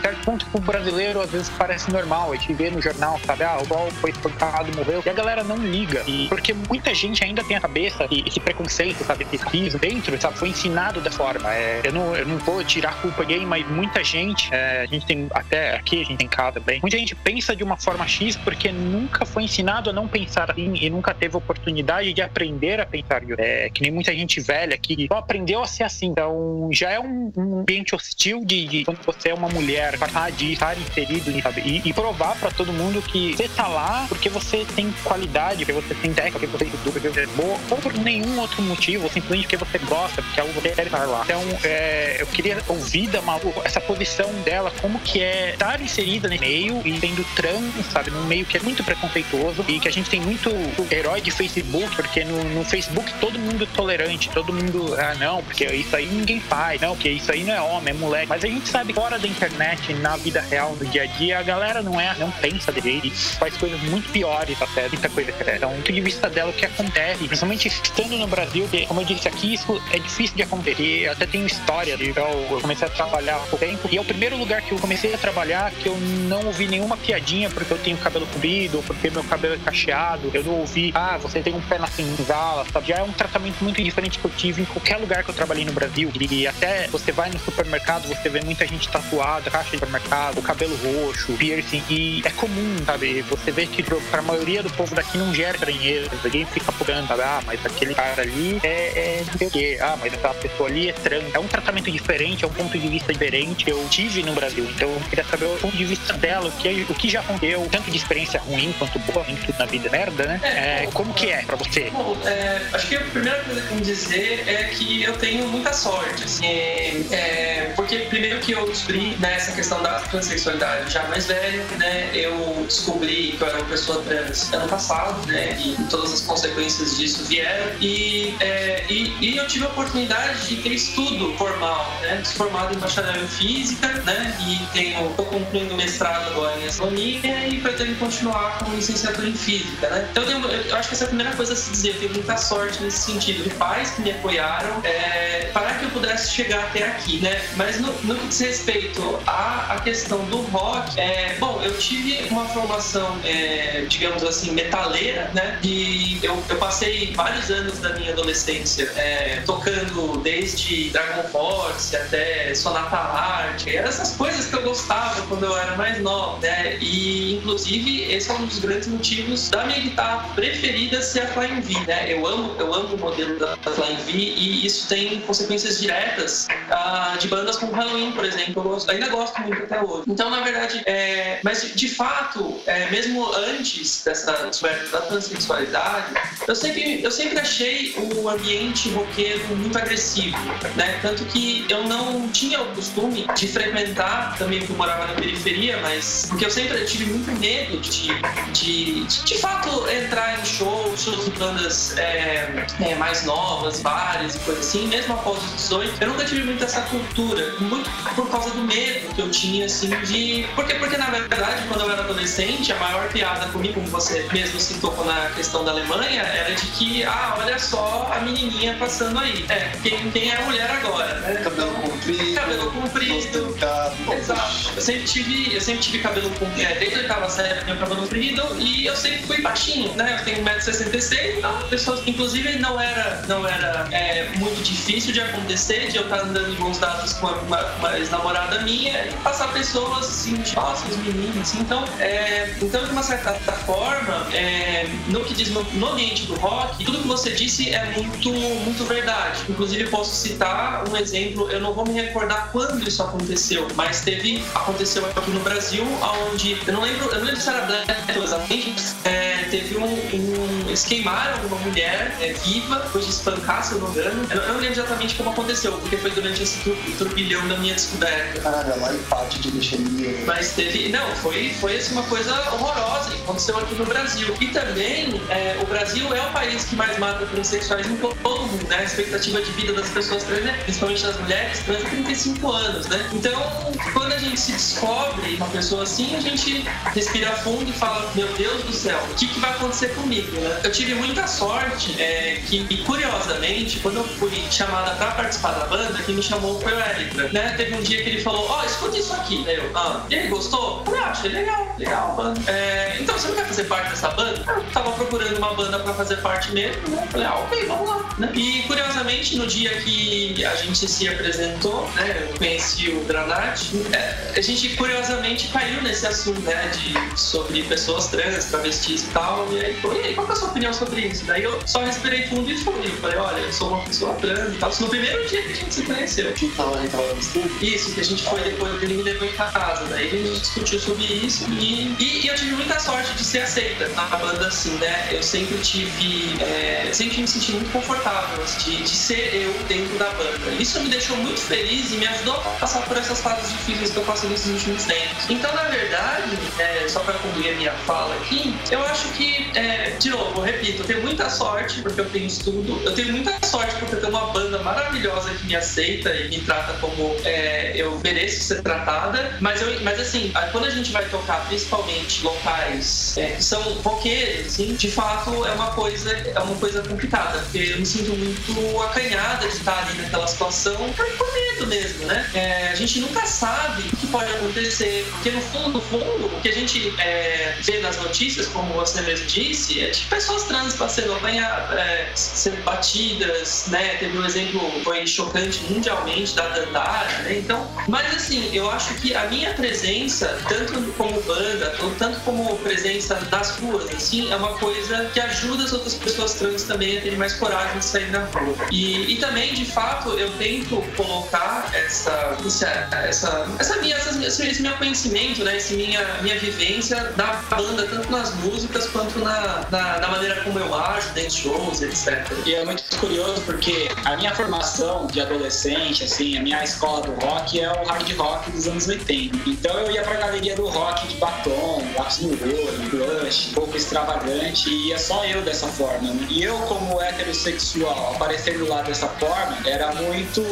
Certo ponto que o brasileiro às vezes parece normal. A gente vê no jornal, sabe? Ah, o Ball foi espancado, morreu. E a galera não liga. E porque muita gente ainda tem a cabeça e esse preconceito, sabe? Esse dentro, sabe? Foi ensinado dessa forma. É, eu, não, eu não vou tirar a culpa ninguém, mas muita gente, é, a gente tem até aqui, a gente tem casa bem. Muita gente pensa de uma forma X porque nunca foi ensinado a não pensar assim e nunca teve oportunidade de aprender a pensar. É, que nem muita gente velha que só aprendeu a ser assim. Então já é um, um ambiente hostil de, de, quando você é uma mulher, de estar inserido sabe? E, e provar para todo mundo que você tá lá porque você tem qualidade, porque você tem técnica, porque você tem tudo, porque você é boa, ou por nenhum outro motivo, simplesmente porque você gosta, porque é algo você quer estar lá. Então, é, eu queria ouvir da Malu essa posição dela, como que é estar inserida nesse meio e tendo trans, sabe, num meio que é muito preconceituoso e que a gente tem muito herói de Facebook, porque no, no Facebook todo mundo é tolerante, todo mundo, ah, não, porque isso aí ninguém faz, não, porque isso aí não é homem, é moleque. Mas a gente sabe fora da internet, na vida real, no dia a dia, a galera não é, não pensa dele, faz coisas muito piores até, muita coisa que Então, do ponto de vista dela, o que acontece, principalmente estando no Brasil, que, como eu disse aqui, isso é difícil de acontecer. Eu até tenho história, de, eu comecei a trabalhar há pouco tempo, e é o primeiro lugar que eu comecei a trabalhar que eu não ouvi nenhuma piadinha porque eu tenho cabelo comprido, ou porque meu cabelo cacheado, eu não ouvi, ah, você tem um pé na senzala, sabe? Já é um tratamento muito diferente que eu tive em qualquer lugar que eu trabalhei no Brasil. E até você vai no supermercado, você vê muita gente tatuada, caixa de supermercado, cabelo roxo, piercing, e é comum, sabe? Você vê que pra maioria do povo daqui não gera estranheza, ninguém fica apurando, sabe? Ah, mas aquele cara ali é, é não sei o quê, ah, mas aquela pessoa ali é estranha. É um tratamento diferente, é um ponto de vista diferente. Eu tive no Brasil, então eu queria saber o ponto de vista dela, o que, o que já aconteceu, tanto de experiência ruim quanto boa, tudo na vida merda, né? É, como que é pra você? Bom, é, acho que a primeira coisa que eu dizer é que eu tenho muita sorte, assim, é, porque primeiro que eu descobri nessa né, questão da transexualidade já mais velho, né, eu descobri que eu era uma pessoa trans ano passado, né, e todas as consequências disso vieram, e, é, e, e, eu tive a oportunidade de ter estudo formal, né, formado em bacharel em física, né, e tenho, tô concluindo mestrado agora em astronomia e pretendo continuar com licenciatura em física, né. Então eu, tenho, eu acho que essa é a primeira coisa a se dizer, eu tenho muita sorte nesse sentido, de pais que me apoiaram é, para que eu pudesse chegar até aqui, né, mas no, no que diz respeito à, à questão do rock, é, bom, eu tive uma formação, é, digamos assim, metaleira, né? E eu, eu, passei vários anos da minha adolescência é, tocando desde Dragon Force até Sonata Arte, essas coisas que eu gostava quando eu era mais nova, né? E inclusive esse é um dos grandes motivos da minha guitarra preferida ser a Flying V, né? Eu amo, eu amo o modelo da Flying V e isso tem consequências diretas uh, de bandas como Halloween, por exemplo. Eu gosto, ainda gosto muito até hoje. Então, na verdade, é, mas de fato, é, mesmo antes dessa descoberta da transexualidade, eu sempre, eu sempre achei o ambiente roqueiro muito agressivo, né? Tanto que eu não tinha o costume de frequentar, também porque eu morava na periferia, mas porque eu sempre tive muito medo de, de, de, de fato, entrar em shows, shows de bandas é, é, mais novas, bares e coisas assim, mesmo após os 18. Eu nunca tive muito essa cultura, muito por causa do medo que eu tinha, assim, de. Porque, porque na verdade, quando eu era adolescente, a maior piada comigo, como você mesmo citou na questão da Alemanha, era de que, ah, olha só a menininha passando aí. É, quem, quem é a mulher agora, né? Cabelo então, comprido. Cabelo comprido. Exato. Eu sempre tive, eu sempre tive cabelo comprido. É, desde a oitava série eu tenho cabelo comprido e eu sempre fui baixinho, né? Eu tenho 1,66m, então pessoas, inclusive não era, não era é, muito difícil de acontecer, de eu estar andando em bons dados com uma, uma ex-namorada minha e passar pessoas assim, de nossa, os meninos, assim. Então, é, então, de uma certa forma, é, no que diz no, no, ambiente do rock, tudo que você disse é muito, muito verdade. Inclusive, posso citar um exemplo, eu não vou me recordar quando isso aconteceu, mas teve, aconteceu aqui no Brasil, onde, eu não lembro, eu não lembro se era Black exatamente, é, teve um, um, eles queimaram uma mulher é, viva, depois de espancar, se eu não me engano. Eu não, lembro exatamente como aconteceu, porque foi durante esse turbilhão da minha descoberta. Caralho, lá empate de lixeria. Mas teve. Não, foi, foi assim, uma coisa horrorosa que aconteceu aqui no Brasil. E também, é, o Brasil é o país que mais mata transexuais em todo o mundo, né? A expectativa de vida das pessoas trans, né? principalmente das mulheres, trans é 35 anos, né? Então, quando a gente se descobre uma pessoa assim, a gente respira fundo e fala: Meu Deus do céu, o que, que vai acontecer comigo, né? Eu tive muita sorte é, que, curiosamente, quando eu fui chamada pra participar da banda, quem me chamou foi o Elitra, né? Teve um dia que ele falou: Ó, oh, escuta isso aqui. Eu, ah, e aí, gostou? Eu achei legal, legal, banda. É, então, você não quer fazer parte dessa banda? Eu tava procurando uma banda pra fazer parte mesmo, né? Eu falei, ah, ok, vamos lá. Né? E curiosamente, no dia que a gente se apresentou, né? Eu conheci o Granate, é, a gente curiosamente caiu nesse assunto, né? De, sobre pessoas trans, travestis e tal. E aí, e aí, qual é a sua opinião sobre isso? Daí eu só respirei fundo e eu falei, olha, eu sou uma pessoa trans e tal. Isso no primeiro dia que a gente se conheceu. Que tava, a gente tava no? Isso, que a gente foi depois, ele me levou em casa. Daí a gente discutiu sobre isso e, e, e eu tive muita sorte de ser aceita na banda assim, né? Eu sempre tive, é, sempre me senti muito confortável assim, de, de ser eu dentro da banda. Isso me deixou muito feliz e me ajudou a passar por essas fases difíceis que eu passei nesses últimos tempos. Então, na verdade, é, só para concluir a minha fala aqui, eu acho que, é, de novo, repito, eu tenho muita sorte porque eu tenho estudo, eu tenho muita sorte porque eu tenho uma banda maravilhosa que me aceita e me trata como é, eu mereço ser tratada, mas, eu, mas assim, quando a gente vai tocar principalmente locais é, que são roqueiros, assim, de fato é uma coisa é uma coisa complicada, porque eu me sinto muito acanhada de estar ali naquela situação por, por medo mesmo, né? É, a gente nunca sabe que pode acontecer, porque no fundo, no fundo, o que a gente é, vê nas notícias, como você mesmo disse, é de pessoas trans passando apanhar, é, sendo batidas, né? Teve um exemplo, foi chocante mundialmente da Dandara, né? Então, mas assim, eu acho que a minha presença, tanto como banda, tanto como presença das ruas, assim, é uma coisa que ajuda as outras pessoas trans também a terem mais coragem de sair na rua. E, e também, de fato, eu tento colocar essa, essa, essa minha, esse meu conhecimento, né? Esse minha, minha vivência da banda, tanto nas músicas quanto na, na, na maneira como eu ajo, dentro de shows, etc. E é muito curioso porque a minha formação de adolescente, assim, a minha escola do rock é o hard rock dos anos 80. Então eu ia pra galeria do rock de batom, lápis no olho, blush, um pouco extravagante, e ia só eu dessa forma. Né? E eu, como heterossexual, aparecendo lá dessa forma, era muito.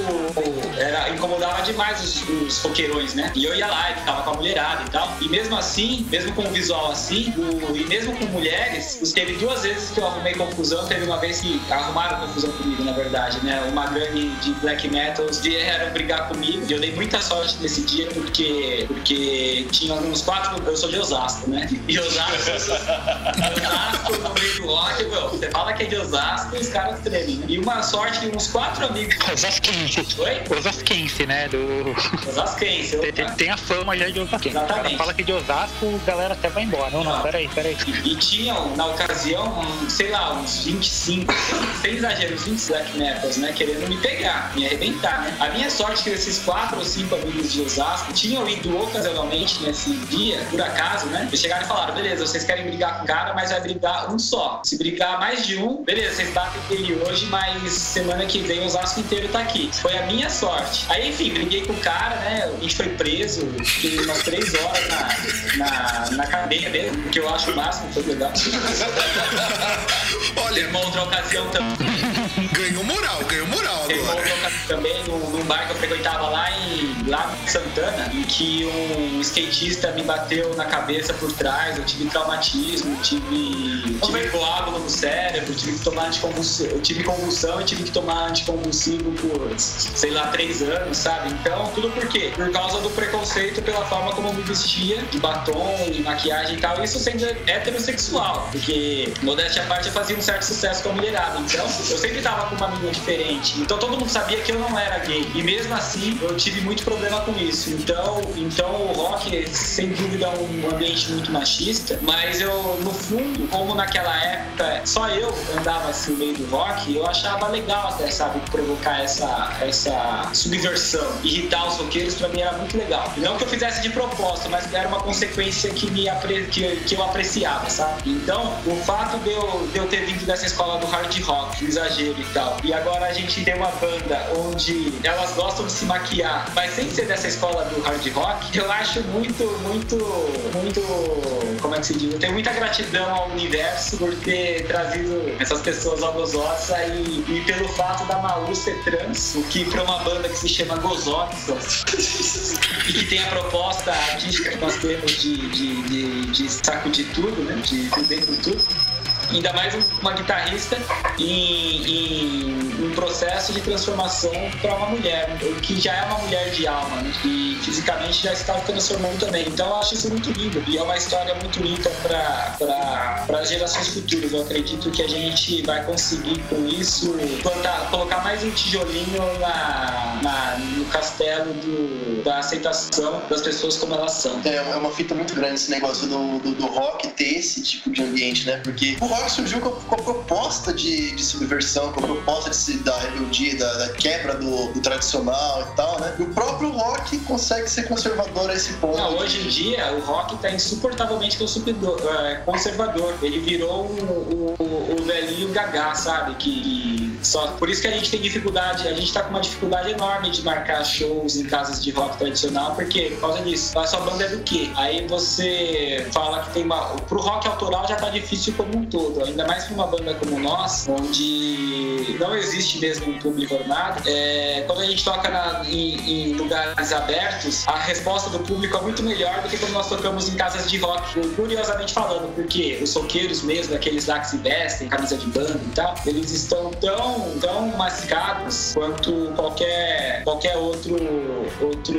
Era, incomodava demais os, os roqueirões, né? E eu ia lá e ficava com a mulherada e tal. E mesmo assim, mesmo com um visual assim, o, e mesmo com mulheres, teve duas vezes que eu arrumei confusão. Teve uma vez que arrumaram confusão comigo, na verdade, né? Uma gangue de black metals vieram brigar comigo. E eu dei muita sorte nesse dia porque, porque tinha uns quatro. Eu sou de Osasco, né? E Osasco, Osasco no meio do rock, meu, você fala que é de Osasco e os caras tremem. Né? E uma sorte que uns quatro amigos. Osasquense. Oi? Osasquense, né? Do... Osasquense. Tem, tem a fama já de. Exatamente. fala que de Osasco, a galera até vai embora. Não, não, peraí, peraí. E, e tinham, na ocasião, um, sei lá, uns 25, sem exagero, uns 20 black metals, né? Querendo me pegar, me arrebentar, né? A minha sorte é que esses quatro ou cinco amigos de Osasco tinham ido ocasionalmente nesse dia, por acaso, né? Eles chegaram e falaram: beleza, vocês querem brigar com o cara, mas vai brigar um só. Se brigar mais de um, beleza, vocês batem ele hoje, mas semana que vem o Osasco inteiro tá aqui. Foi a minha sorte. Aí, enfim, briguei com o cara, né? A gente foi preso, fiquei umas três horas na, na, na cadeia mesmo, que eu acho o máximo, foi legal. Olha, uma outra ocasião também. Ganhou moral, ganhou moral Teve uma outra ocasião também num, num bar que eu frequentava lá em lá Santana, em que um skatista me bateu na cabeça por trás, eu tive traumatismo, tive, tive coágulo no cérebro, tive que tomar anticonvulsivo, eu tive convulsão e tive que tomar anticonvulsivo por, sei lá, três anos, sabe? Então, tudo por quê? Por causa do preconceito pela forma como eu me vestia, de batom e maquiagem e tal, isso sendo heterossexual, porque, modéstia à parte, eu fazia um certo sucesso com a mulherada, então eu sempre tava com uma menina diferente, então todo mundo sabia que eu não era gay, e mesmo assim eu tive muito problema com isso, então, então o rock, sem dúvida, é um ambiente muito machista, mas eu, no fundo, como naquela época só eu andava assim meio do rock, eu achava legal até, sabe, provocar essa, essa subversão, irritar os roqueiros, pra mim era muito legal. Não que eu fizesse de propósito, mas era uma consequência que, me apre... que, que eu apreciava, sabe? Então, o fato de eu, de eu ter vindo dessa escola do hard rock, exagero e tal, e agora a gente tem uma banda onde elas gostam de se maquiar, mas sem ser dessa escola do hard rock, eu acho muito, muito, muito. Como é que se diz? Eu tenho muita gratidão ao universo por ter trazido essas pessoas ao Gozosa e, e pelo fato da Malu ser trans, o que para uma banda que se chama Gozosa e que tem a proposta artística que nós temos de, de, de, de sacudir tudo, né? De viver com tudo ainda mais uma guitarrista em, em um processo de transformação para uma mulher, que já é uma mulher de alma, né? e fisicamente já está transformando também. Então eu acho isso muito lindo e é uma história muito linda para as gerações futuras. Eu acredito que a gente vai conseguir com isso plantar, colocar mais um tijolinho na, na no castelo do, da aceitação das pessoas como elas são. É, é uma fita muito grande esse negócio do, do, do rock ter esse tipo de ambiente, né? Porque o rock surgiu com a, com a proposta de, de, subversão, com a proposta de da rebeldia, da, da quebra do, do, tradicional e tal, né? E o próprio rock consegue ser conservador a esse ponto. Não, hoje em dia o rock tá insuportavelmente conservador. Ele virou o, o, o velhinho gagá, sabe? Que só por isso que a gente tem dificuldade, a gente tá com uma dificuldade enorme de marcar shows em casas de rock tradicional, porque por causa disso, a sua banda é do quê? Aí você fala que tem uma. Pro rock autoral já tá difícil como um todo, ainda mais pra uma banda como nós, onde não existe mesmo um público formado. É, quando a gente toca na, em, em, lugares abertos, a resposta do público é muito melhor do que quando nós tocamos em casas de rock, curiosamente falando, porque os roqueiros mesmo, aqueles lá que se vestem, camisa de banda e tal, eles estão tão tão, tão massificados quanto qualquer, qualquer outro, outro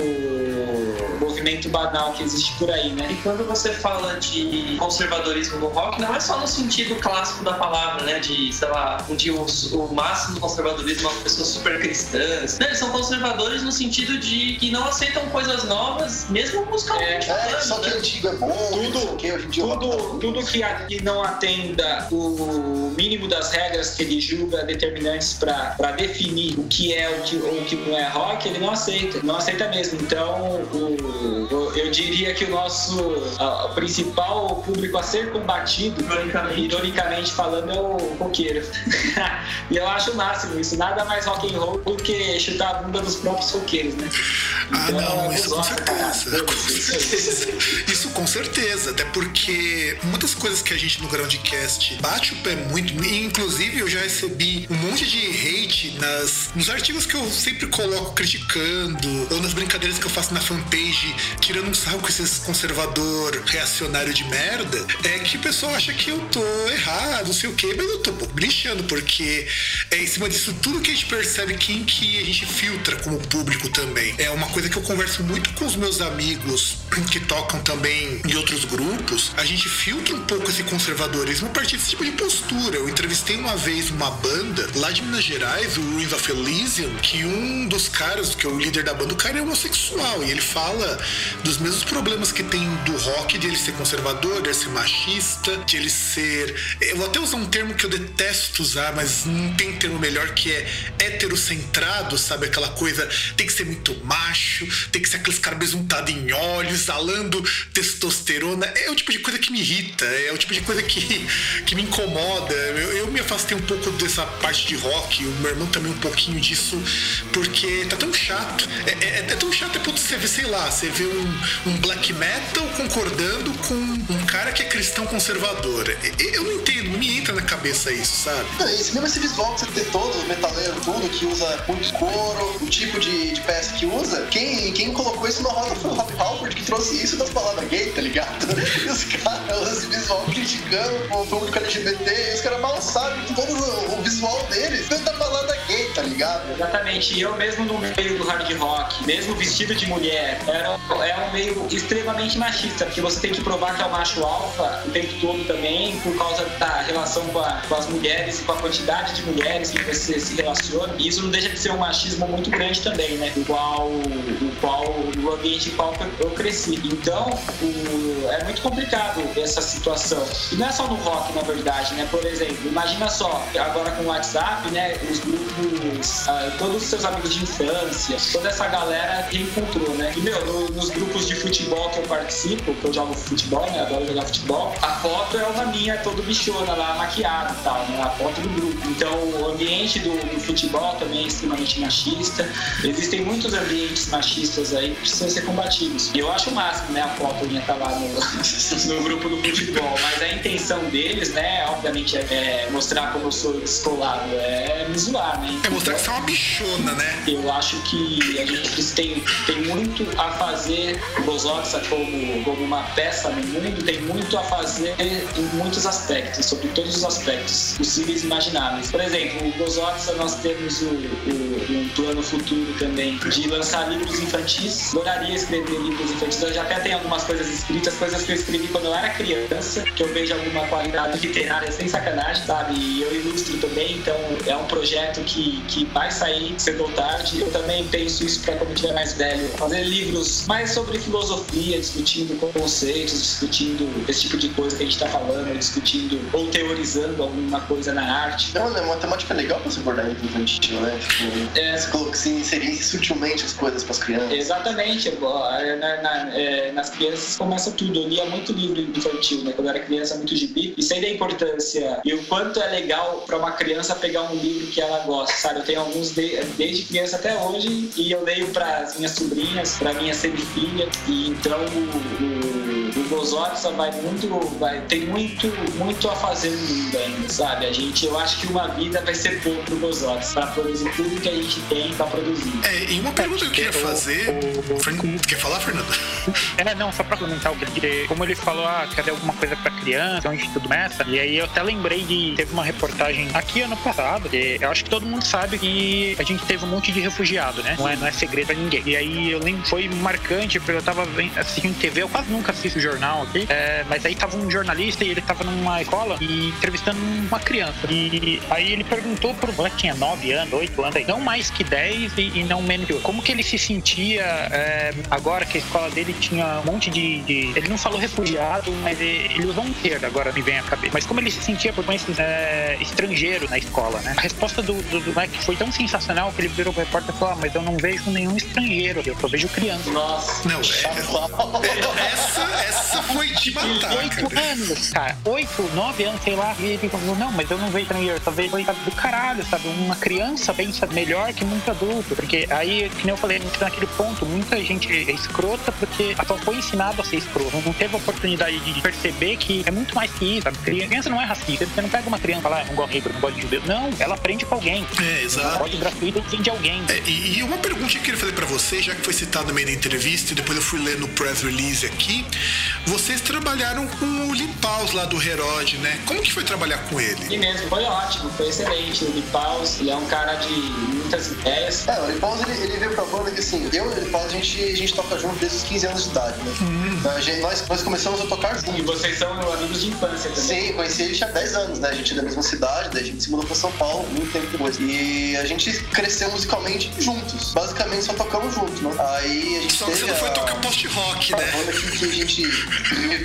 movimento banal que existe por aí, né? E quando você fala de conservadorismo no rock, não é só no sentido clássico da palavra, né? De, sei lá, um dia o, o máximo do conservadorismo é uma pessoa super cristãs. Né? Eles são conservadores no sentido de que não aceitam coisas novas, mesmo musicalmente. É, é só que né? antigo é bom, tudo, que hoje em dia é tudo, tudo que, que não atenda o mínimo das regras que ele julga determinantes para definir o que é o que, o que não é rock, ele não aceita. Não aceita mesmo. Então, o, eu diria que o nosso a, principal público a ser combatido, ironicamente, ironicamente falando, é o roqueiro. e eu acho o máximo isso. Nada mais rock and roll do que chutar a bunda dos próprios roqueiros, né? Ah, então, não, isso com certeza. Com certeza. Isso com certeza. Até porque muitas coisas que a gente no Groundcast bate o pé muito, inclusive eu já recebi um monte de hate nas, nos artigos que eu sempre coloco criticando, ou nas brincadeiras que eu faço na fanpage, tirando um sarro com esses conservador reacionário de merda, é que o pessoal acha que eu tô errado, não sei o quê, mas eu tô lixando, porque é em cima disso tudo que a gente percebe quem que a gente filtra como público também. É uma coisa que eu converso muito com os meus amigos que tocam também em outros grupos, a gente filtra um pouco esse conservadorismo a partir desse tipo de postura. Eu entrevistei uma vez uma banda lá de Minas Gerais, o Ruins of Elysium, que um dos caras, que é o líder da banda, o cara é homossexual e ele fala dos mesmos problemas que tem do rock, de ele ser conservador, de ele ser machista, de ele ser. Eu vou até usar um termo que eu detesto usar, mas não tem termo melhor que é heterocentrado, sabe? Aquela coisa tem que ser muito macho, tem que ser aqueles caras besuntados em óleo, exalando testosterona. É o tipo de coisa que me irrita, é o tipo de coisa que, que me incomoda. Eu, eu me afastei um pouco dessa parte de rock, o meu irmão também um pouquinho disso, porque tá tão chato. É, é, é tão chato, é ponto você vê, sei lá, você vê um, um black metal concordando com um cara que é cristão conservador. Eu não entendo, não me entra na cabeça isso, sabe? É, esse mesmo esse visual que você tem todos, os metaleiros, tudo, que usa muito couro, o tipo de, de peça que usa, quem, quem colocou isso na roda foi o Rob Halford, que trouxe isso das palavras gay, tá ligado? E os caras esse visual criticando o público LGBT, e os caras mal sabem que todo o visual deles da balada gay, tá ligado? Exatamente, e eu mesmo no meio do hard rock, mesmo vestido de mulher, era, é um meio extremamente machista, porque você tem que provar que é o macho alfa o tempo todo também, por causa da relação com, a, com as mulheres e com a quantidade de mulheres que você se relaciona. E isso não deixa de ser um machismo muito grande também, né? Igual o o ambiente em qual eu cresci. Então, o, é muito complicado essa situação. E não é só no rock, na verdade, né? Por exemplo, imagina só, agora com o WhatsApp, né? Os grupos, ah, todos os seus amigos de infância, toda essa galera reencontrou, né? E, meu, no, nos grupos de futebol que eu participo, que eu jogo futebol, né? Adoro jogar futebol, a foto é uma minha todo bichona lá, maquiada e tal, né? A foto do grupo. Então, o ambiente do, do futebol também é extremamente machista. Existem muitos ambientes machistas aí que precisam ser combatidos. Eu acho o máximo, né? A foto minha tá lá no, no grupo do futebol, mas a intenção deles, né? Obviamente é, é mostrar como eu sou descolado, é me zoar, né? É mostrar que você é uma bichona, né? Eu acho que a gente tem, tem muito a fazer Gozotsa como, como uma peça no mundo, tem muito a fazer em muitos aspectos, sobre todos os aspectos possíveis e imagináveis. Por exemplo, o Gozotsa nós temos o, o, um plano futuro também de lançar livros infantis. Adoraria escrever livros infantis. Eu já até tenho algumas coisas escritas, coisas que eu escrevi quando eu era criança, que eu vejo alguma qualidade literária sem sacanagem, sabe? E eu ilustro também, então é um projeto que, que vai sair cedo ou tarde. Eu também penso isso para quando eu tiver mais velho, fazer livros mais sobre filosofia, discutindo conceitos, discutindo esse tipo de coisa que a gente está falando, discutindo ou teorizando alguma coisa na arte. É uma, uma temática legal para se abordar em infantil, né? Tipo, é. se inserir sutilmente as coisas para as crianças. Exatamente. Na, na, é, nas crianças começa tudo. Eu lia muito livro infantil, né? Quando eu era criança, muito gibi. E sei da importância e o quanto é legal para uma criança pegar um livro que ela gosta, sabe? Eu tenho alguns de, desde criança até hoje e eu leio para as minhas sobrinhas, para minha semifilha. E então o, o o Gozotsa vai muito, vai, tem muito, muito a fazer no mundo ainda, sabe? A gente, eu acho que uma vida vai ser pouco pro Gozotsa para produzir tudo que a gente tem para produzir. É, e uma pergunta que eu queria fazer. O, quer falar, Fernando? É, não, só pra comentar o que como ele falou, ah, cadê alguma coisa pra criança, onde tudo começa? E aí eu até lembrei de. Teve uma reportagem aqui ano passado, que eu acho que todo mundo sabe que a gente teve um monte de refugiado, né? Não é, não é segredo pra ninguém. E aí eu lembro, foi marcante, porque eu tava assistindo TV, eu quase nunca assisto jornal aqui, é, mas aí tava um jornalista e ele tava numa escola e entrevistando uma criança. E aí ele perguntou pro ela tinha 9 anos, 8 anos, aí, não mais que 10 e, e não menos que 8. Como que ele se sentia é, agora que a escola dele tinha um monte de, de. ele não falou refugiado, mas ele, ele usou um termo, agora me vem a cabeça. Mas como ele se sentia por esses é, estrangeiros na escola, né? A resposta do, do, do Mac foi tão sensacional que ele virou pro repórter e falou: ah, mas eu não vejo nenhum estrangeiro, eu só vejo criança. Nossa, não, é, essa, essa foi de matar. Oito anos, cara, oito, nove anos, sei lá. E ele falou: não, mas eu não vejo estrangeiro, só vejo do caralho, sabe? Uma criança pensa melhor que muito adulto, porque aí, que nem eu falei, naquele ponto, muita gente é escrota porque só foi ensinado a ser escroto, não teve a oportunidade de perceber que é muito mais que isso, sabe? Criança não é racista, você não pega uma criança lá, não gosta de não gosta de judeu, não, ela aprende com alguém. É, exato. Pode gratuito vem de alguém. É, e, e, uma pergunta que eu queria fazer pra você, já que foi citado no meio da entrevista e depois eu fui ler no press release aqui, vocês trabalharam com o Lipaus lá do Herod, né? Como que foi trabalhar com ele? E mesmo, foi ótimo, foi excelente. O Lipaus, ele é um cara de muitas ideias. É, o Lipaus, ele, ele veio pra banda que assim, eu e o Lipaus, a gente, a gente toca junto desde os 15 anos de idade, né? Hum. A gente, nós, nós começamos a tocar juntos. E vocês são amigos de infância também? Sim, conheci ele tinha 10 anos, né? A gente é da mesma cidade, daí a gente se mudou pra São Paulo muito tempo depois. E a gente cresceu musicalmente juntos. Basicamente só tocamos juntos, né? Aí a gente. Só que você não foi tocar post-rock, né? A banda que, que a gente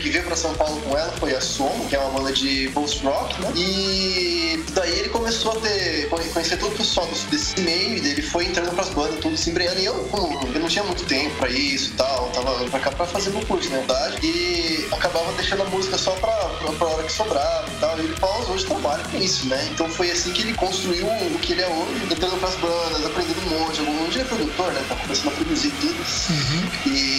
que veio pra São Paulo com ela foi a Som, que é uma banda de post-rock, né? E daí ele começou a ter. conhecer todo o pessoal desse meio, e ele foi entrando pras bandas, tudo se embreando. E eu, como eu não tinha muito tempo pra isso e tal, tava pra cá pra fazer meu curso, na verdade. E acabava deixando a música só pra, pra, pra hora que sobrava e tal. E ele Paus hoje trabalha com isso, né? Então foi assim que ele construiu o que ele é hoje, entrando pras bandas, aprendendo um monte. Hoje ele é produtor, né? Tá começando a produzir tudo. Uhum. E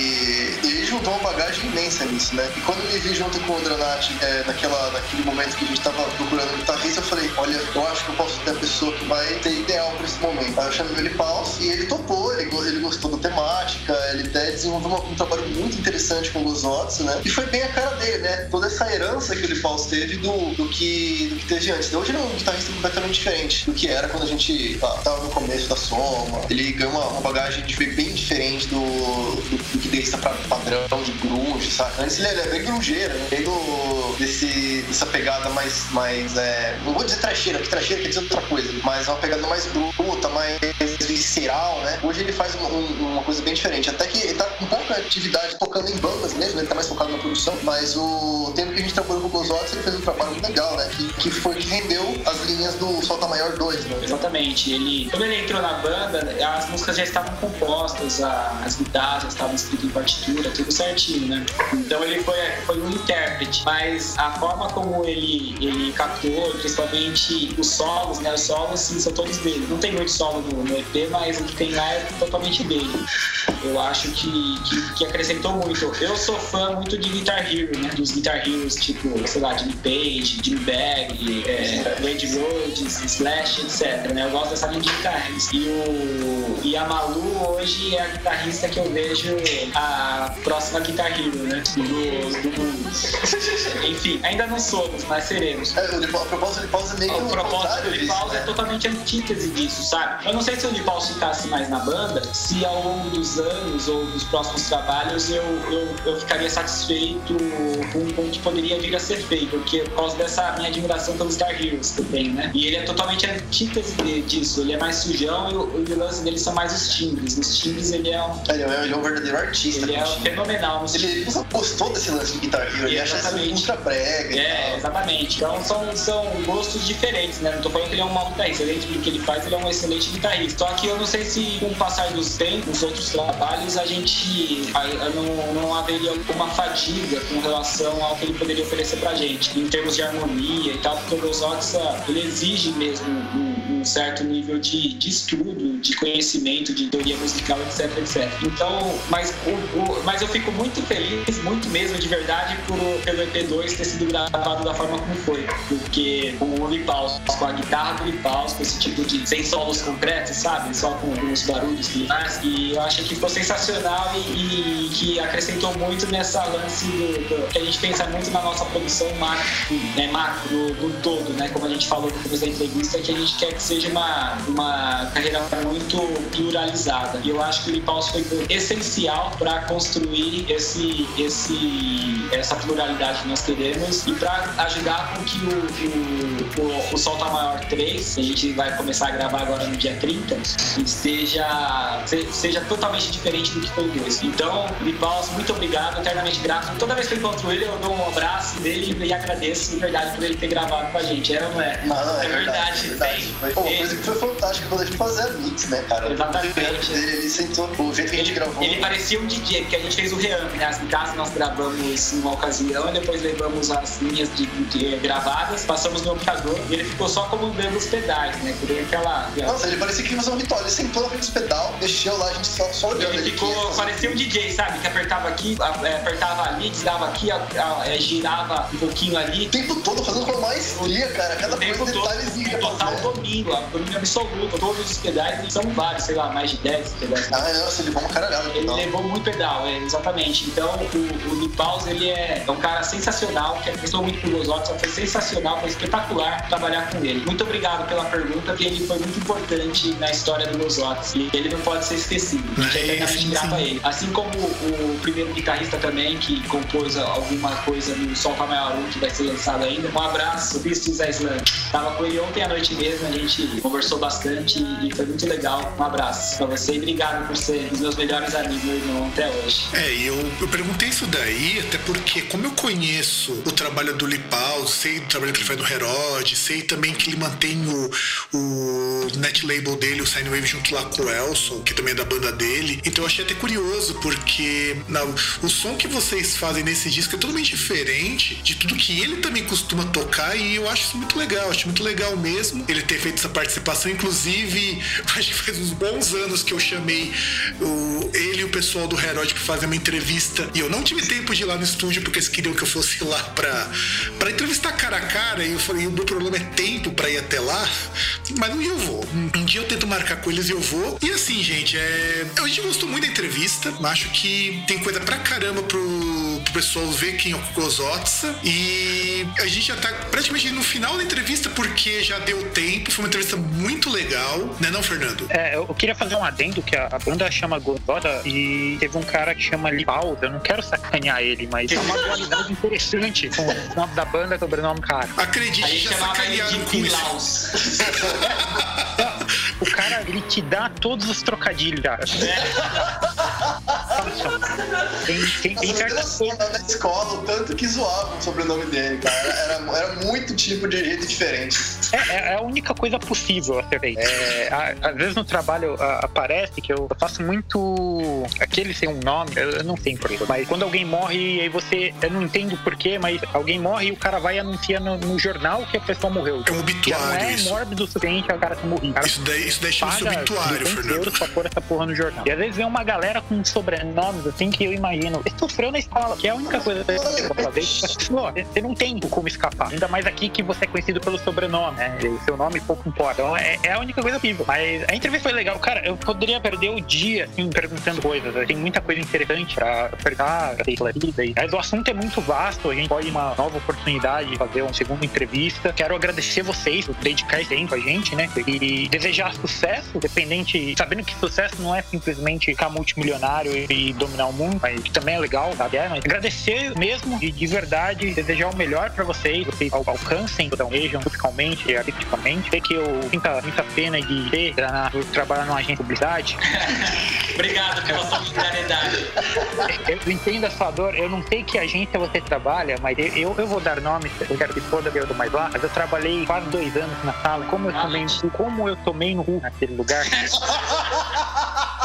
juntou uma bagagem imensa nisso, né? E quando eu me vi junto com o Dranati, é, naquela, naquele momento que a gente tava procurando guitarrista, eu falei, olha, eu acho que eu posso ter a pessoa que vai ser ideal pra esse momento. Aí eu chamei ele Paus e ele topou, ele, ele gostou da temática, ele até desenvolveu um, um trabalho muito interessante com o Gozotsu, né? E foi bem a cara dele, né? Toda essa herança que o Paus teve do, do, que, do que teve antes. Hoje ele é um guitarrista completamente diferente do que era quando a gente ah, tava no começo da soma. Ele ganhou uma, uma bagagem bem diferente do, do, do guitarrista padrão de grunge, saca? Antes ele era bem grungeiro, né? do, desse, dessa pegada mais, mais é, não vou dizer trecheira, que trecheira quer dizer outra coisa, mas uma pegada mais bruta, mais visceral, né? Hoje ele faz uma, uma coisa bem diferente. Até que ele tá com pouca atividade tocando em bandas mesmo, ele tá mais focado na produção, mas o tempo que a gente trabalhou com o Gozotes, ele fez um trabalho muito legal, né? Que, que foi que rendeu as linhas do Solta Maior 2, né? Exatamente. Ele, quando ele entrou na banda, as músicas já estavam compostas, as guitarras estavam escritas em partitura, tudo certinho, né? Então ele foi, foi um intérprete, mas a forma como ele, ele captou, principalmente os solos, né? Os solos, sim, são todos dele. Não tem muito solo no, no EP, mas o que tem lá é totalmente dele. Eu acho que, que, que acrescentou muito. Eu sou fã muito de Guitar Hero, né? Dos Guitar Heroes, tipo, sei lá, Jimmy Page, Jimmy Bag, é, Rhodes, Slash, etc. Né? Eu gosto dessa linha de guitarras. E, o, e a Malu hoje é a guitarrista que eu vejo a próxima Guitar Hero, né? Do, do. Enfim, ainda não somos, mas seremos. É, o propósito de pausa é meio O propósito de pausa né? é totalmente antítese disso, sabe? Eu não sei se o de pausa ficasse mais na banda, se ao longo dos anos ou dos próximos trabalhos eu, eu, eu ficaria satisfeito com, com o que poderia vir a ser feito, porque por causa dessa minha admiração pelos Star Heroes que eu tenho, né? E ele é totalmente antítese disso, ele é mais sujão e o, o lance dele são mais os timbres. Os timbres ele é um. Ele é, ele é um verdadeiro artista. Ele é um fenomenal. Ele, ele gostou desse lance de Guitar Hero, ele acha isso ultra brega. É, exatamente. Então são, são gostos diferentes, né? Não tô falando que ele é um mau guitarrista, ele, o que ele faz, ele é um excelente guitarrista. Só que eu não sei se com o passar dos tempos, outros trabalhos, a gente não, não haveria uma fadiga com relação ao que ele poderia oferecer pra gente, em termos de harmonia e tal, porque o Gozotsa, ele exige mesmo um, um certo nível de, de estudo, de conhecimento, de teoria musical, etc, etc. Então, mas, o, o, mas eu fico muito feliz, muito mesmo de verdade, por, pelo EP2 ter sido gravado da forma como foi. Porque com o Lipaus, com a guitarra do Lipaus, com esse tipo de. sem solos concretos, sabe? Só com, os barulhos e mais. E eu acho que ficou sensacional e, e, que acrescentou muito nessa lance do, do, que a gente pensa muito na nossa produção macro, né? Macro, no todo, né? Como a gente falou no começo da entrevista, que a gente quer que seja uma, uma carreira muito pluralizada. E eu acho que o Lipaus foi essencial para construir esse, esse, essa pluralidade que nós queremos e para ajudar com que o, o, o, o Solta Maior 3, que a gente vai começar a gravar agora no dia 30, esteja, seja totalmente diferente do que foi o 2. Então, Lipaus, muito obrigado, eternamente grato. Toda vez que eu encontro ele, eu dou um abraço dele e agradeço de verdade por ele ter gravado com a gente. É ou não é? É, é verdade. verdade. Foi, Pô, uma coisa que foi fantástica quando a gente fazia mix, né, cara? Exatamente. Ele, ele sentou, o jeito que a gente gravou. Ele parecia um DJ, porque a gente fez o reamp, né? As guitarras nós gravamos numa ocasião e depois levamos as linhas de, de, gravadas, passamos no amplificador e ele ficou só comandando os pedais, né? Por aquela. Nossa, ele parecia que ia fazer um ritual. Ele sentou na frente dos pedal, mexeu lá, a gente só, só olhando. Ele ficou, parecia um DJ, sabe? Que apertava aqui, é, apertava ali, desligava aqui, é, girava um pouquinho ali. O tempo todo fazendo com maestria, cara. Cada o tempo coisa todo, detalhezinho. Total domínio, domínio absoluto. Todos os pedais, são vários, sei lá, mais de 10 pedais. Ah, nossa, ele levou uma caralhada. Ele então. levou muito pedal, é, exatamente. Então, o, o Nipaus, ele é, é um cara sensacional, que acreditou muito pro Gozot, foi sensacional, foi espetacular trabalhar com ele. Muito obrigado pela pergunta, porque ele foi muito importante na história do Gozots e ele não pode ser esquecido. A gente é eternamente grato a ele. Assim como o, primeiro guitarrista também, que compôs alguma coisa no Solta Maior 1, que vai ser lançado ainda. Um abraço, Pistos Island. Tava com ele ontem à noite mesmo, a gente conversou bastante e foi muito legal. Um abraço pra você e obrigado por ser um dos meus melhores amigos, meu irmão, até hoje. É, eu, eu perguntei isso daí, até porque, como eu conheço o trabalho do Lipal, sei do trabalho que ele faz no Herod, sei também que ele mantém o, o net label dele, o Sinewave, junto lá com o Elson, que também é da banda dele. Então eu achei até curioso, porque não, o som que vocês fazem nesse disco é totalmente diferente de tudo que ele também costuma tocar, e eu acho isso muito legal, acho muito legal mesmo ele ter feito essa participação. Inclusive, acho que faz uns bons anos que eu chamei o, ele e o pessoal do Herod para fazer uma entrevista, e eu não tive tempo de ir lá no estúdio porque eles queriam que eu fosse lá pra entrevistar cara a cara, e eu falei, o meu problema é tempo pra ir até lá, mas um dia eu vou. Um dia eu tento marcar com eles e eu vou. E assim, gente, é... a gente gostou muito da entrevista, acho que tem coisa pra caramba pro, pro pessoal ver quem é o Gozotsa, e a gente já tá praticamente no final da entrevista porque já deu tempo, foi uma entrevista muito legal, né não, Fernando? É, eu queria fazer um adendo que a, a banda chama Gozota e teve um cara que chama Lipal, eu não quero sacanear ele, mas é uma dualidade interessante com o nome da banda e o sobrenome cara. Acredite, Aí já sacanearam de com isso. O cara, ele te dá todos os trocadilhos, cara. Tem, tem, tem Nossa, certas eu na escola, o tanto que zoavam o sobrenome dele, cara. Era, era muito tipo de jeito diferente. É, é a única coisa possível a ser feita. É, às vezes no trabalho a- aparece que eu faço muito. Aquele sem um nome, eu, eu não sei porquê. Mas quando alguém morre, aí você. Eu não entendo porquê, mas alguém morre e o cara vai anunciar no, no jornal que a pessoa morreu. É um Já não obituário é isso. mórbido o suficiente o cara ter morrido. O cara Isso daí, isso daí chama-se obituário, 200 Fernando. euros pra pôr essa porra no jornal. E às vezes vem uma galera com sobrenomes assim que eu imagino. Ele sofreu na escola, que é a única coisa que você pode fazer. Você não tem como escapar. Ainda mais aqui que você é conhecido pelo sobrenome, né? Seu nome pouco importa. Então é, é a única coisa possível. Mas a entrevista foi legal. Cara, eu poderia perder o dia, assim, perguntando coisas. Tem muita coisa interessante pra perguntar, pra ter esclarecido aí. Mas o assunto é muito vasto. A gente pode uma nova oportunidade de fazer uma segunda entrevista. Quero agradecer vocês por dedicar esse tempo a gente, né? E desejar sucesso, independente, sabendo que sucesso não é simplesmente ficar multimilionário e, dominar o mundo, mas que também é legal, sabe? É, mas agradecer mesmo e de verdade desejar o melhor pra vocês, vocês al- alcancem, almejam musicalmente e artisticamente. Sei que eu muita, muita pena de ter, por trabalhar numa agência de publicidade. Obrigado pela solidariedade. Eu entendo a sua dor, eu não sei que agência você trabalha, mas eu, eu, vou dar nomes, eu quero que foda eu dou mais lá, mas eu trabalhei quase dois anos na sala, como eu tomei, como eu tomei no cu naquele lugar.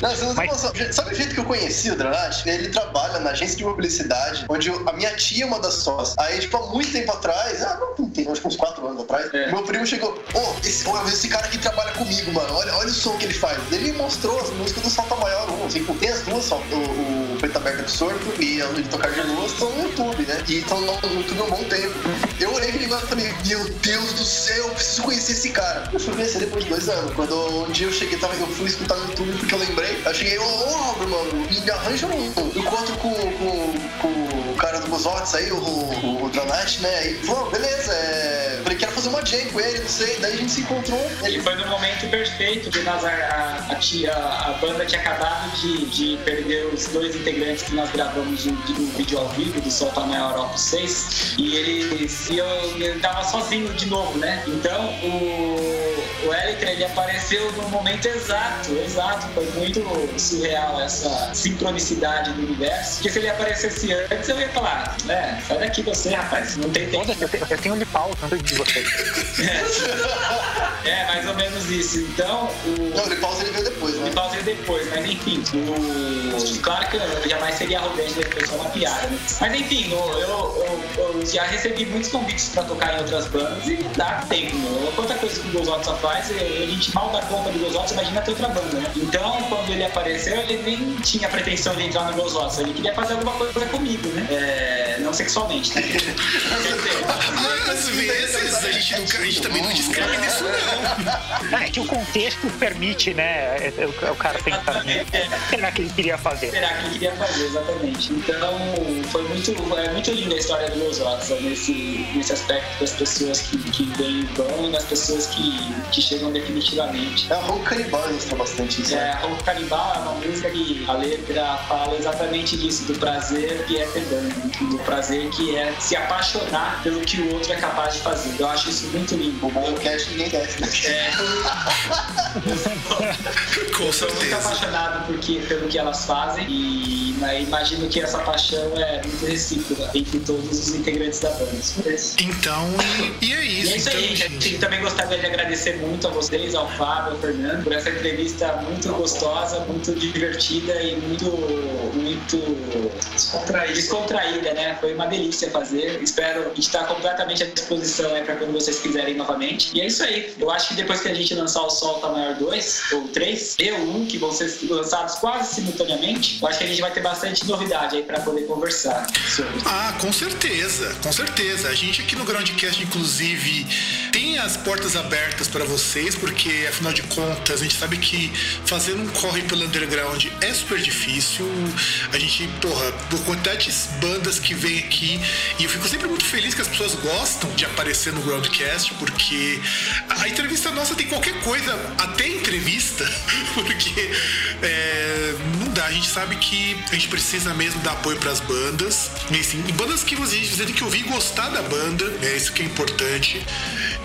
Não, você não tem Mas- noção. Sabe o jeito que eu conheci o Dranat? Ele trabalha na agência de publicidade, onde eu- a minha tia é uma das sócias. Aí, tipo, há muito tempo atrás, ah, não, tem acho que uns 4 anos atrás. É. Meu primo chegou, ô, esse, ó, esse cara aqui trabalha comigo, mano. Olha, olha o som que ele faz. Ele me mostrou as músicas do Salta Maior 1. Assim, tem as duas, só, o, o Preto Aberto Absorto e a de Tocar de Luz estão no YouTube, né? E estão no YouTube há um bom tempo. Eu olhei aquele negócio e falei, meu Deus do céu, eu preciso conhecer esse cara. Eu fui conhecer depois de dois anos. Quando um dia eu cheguei, tava, eu fui escutar no YouTube porque eu lembrei. Eu cheguei, ô, Robert, mano, me arranja um. Encontro com, com, com do Buzotes aí, o, o, o né? E falou, beleza, é... falei, quero fazer uma jam com ele, não sei. Daí a gente se encontrou. E foi no momento perfeito que nós, a, a, a, banda tinha acabado de, de perder os dois integrantes que nós gravamos o, o vídeo ao vivo do Solta Maior Opus 6 e eles e eu, ele tava sozinho de novo, né? Então o, o Eliter ele apareceu no momento exato, exato. Foi muito surreal essa sincronicidade do universo. Porque se ele aparecesse antes, eu ia falar, é, sai daqui você, rapaz, não tem tempo. Eu tenho, eu tenho um pau tanto de vocês. É, mais ou menos isso. Então, o. Não, o pausa ele veio depois, né? E pausa depois, mas enfim, o... claro que eu jamais seria arrogante da pessoa uma piada, né? Mas enfim, eu, eu, eu- já recebi muitos convites pra tocar em outras bandas e não dá tempo, meu. Quanta coisa que o Gozot só faz, a gente mal dá conta do Gozot, imagina ter outra banda, né? Então, ele apareceu, ele nem tinha pretensão de entrar no Gozot, ele queria fazer alguma coisa comigo, né? É, não sexualmente, né? Às vezes a gente, nunca, a gente também não discrimina isso, não. Ah, é que o contexto permite, né? é- é O, o cara pensar, né? Será que ele queria fazer? Será que ele queria fazer, exatamente. Então, foi muito, é muito linda a história do Los Otsa nesse, nesse aspecto das pessoas que, que vêm e vão e das pessoas que, que chegam definitivamente. É, o Ronco Canibal ilustra bastante isso. É, né? a Roupa Canibal é uma música que a letra fala exatamente disso, do prazer que é ter banda, do prazer que é se apaixonar pelo que o outro é capaz de fazer. Eu acho isso muito lindo. O bom cast ninguém desce, né? É, Com Eu sou muito certeza. apaixonado por que- pelo que elas fazem e né, imagino que essa paixão é muito recíproca entre todos os integrantes da banda. Então, e, e é E isso. é isso então, aí, gente. gente. Também gostaria de agradecer muito a vocês, ao Fábio, ao Fernando, por essa entrevista muito gostosa, muito divertida e muito, muito Descontraído. descontraída, né? Foi uma delícia fazer. Espero estar completamente à disposição aí para quando vocês quiserem novamente. E é isso aí. Eu acho que depois que a gente lançar o Solta Maior 2 ou 3 e o 1, que vão ser lançados quase simultaneamente, eu acho que a gente vai ter bastante novidade aí para poder conversar sobre. Ah, com certeza, com certeza. A gente aqui no Groundcast, inclusive, tem as portas abertas para vocês, porque afinal de contas, a gente sabe que fazer um corre pelo underground é super difícil. A gente, porra, por quantidade de bandas que vem aqui, e eu fico sempre muito feliz que as pessoas gostam de aparecer no Groundcast, porque a entrevista nossa tem qualquer coisa, até entrevista, porque é, dá. A gente sabe que a gente precisa mesmo dar apoio para as bandas. E, assim, e bandas que você, você tem que ouvir e gostar da banda, é isso que é importante.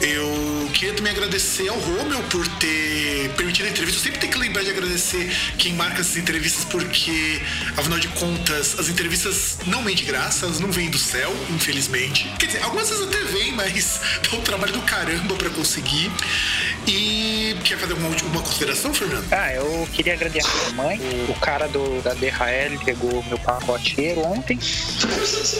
Eu queria também agradecer ao Romeu por ter permitido a entrevista. Eu sempre tenho que lembrar de agradecer quem marca essas entrevistas, porque, afinal de contas, as entrevistas não vêm de graça, elas não vêm do céu, infelizmente. Quer dizer, algumas vezes até vêm, mas dá um trabalho do caramba para conseguir. E quer fazer uma última consideração, Fernando? Ah, eu queria agradecer a minha mãe. O, o cara do, da DHL pegou meu pacote inteiro ontem.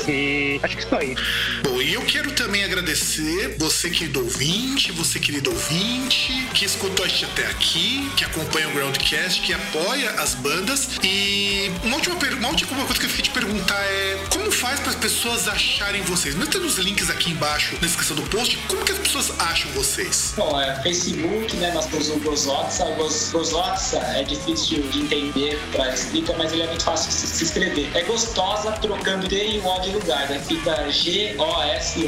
E acho que isso aí. Bom, e eu quero também agradecer você, querido ouvinte, você, querido ouvinte, que escutou a gente até aqui, que acompanha o Groundcast, que apoia as bandas. E uma última, uma última coisa que eu fiquei te perguntar é como faz para as pessoas acharem vocês? Nós temos os links aqui embaixo na descrição do post. Como que as pessoas acham vocês? Bom, é Facebook, né? Nós temos o Gozotsa. O Goz- Gozotsa é difícil de entender pra escrita, mas ele é muito fácil de se escrever. É gostosa trocando T e o O de lugar, né? Fica G-O-S-O-T-S-A,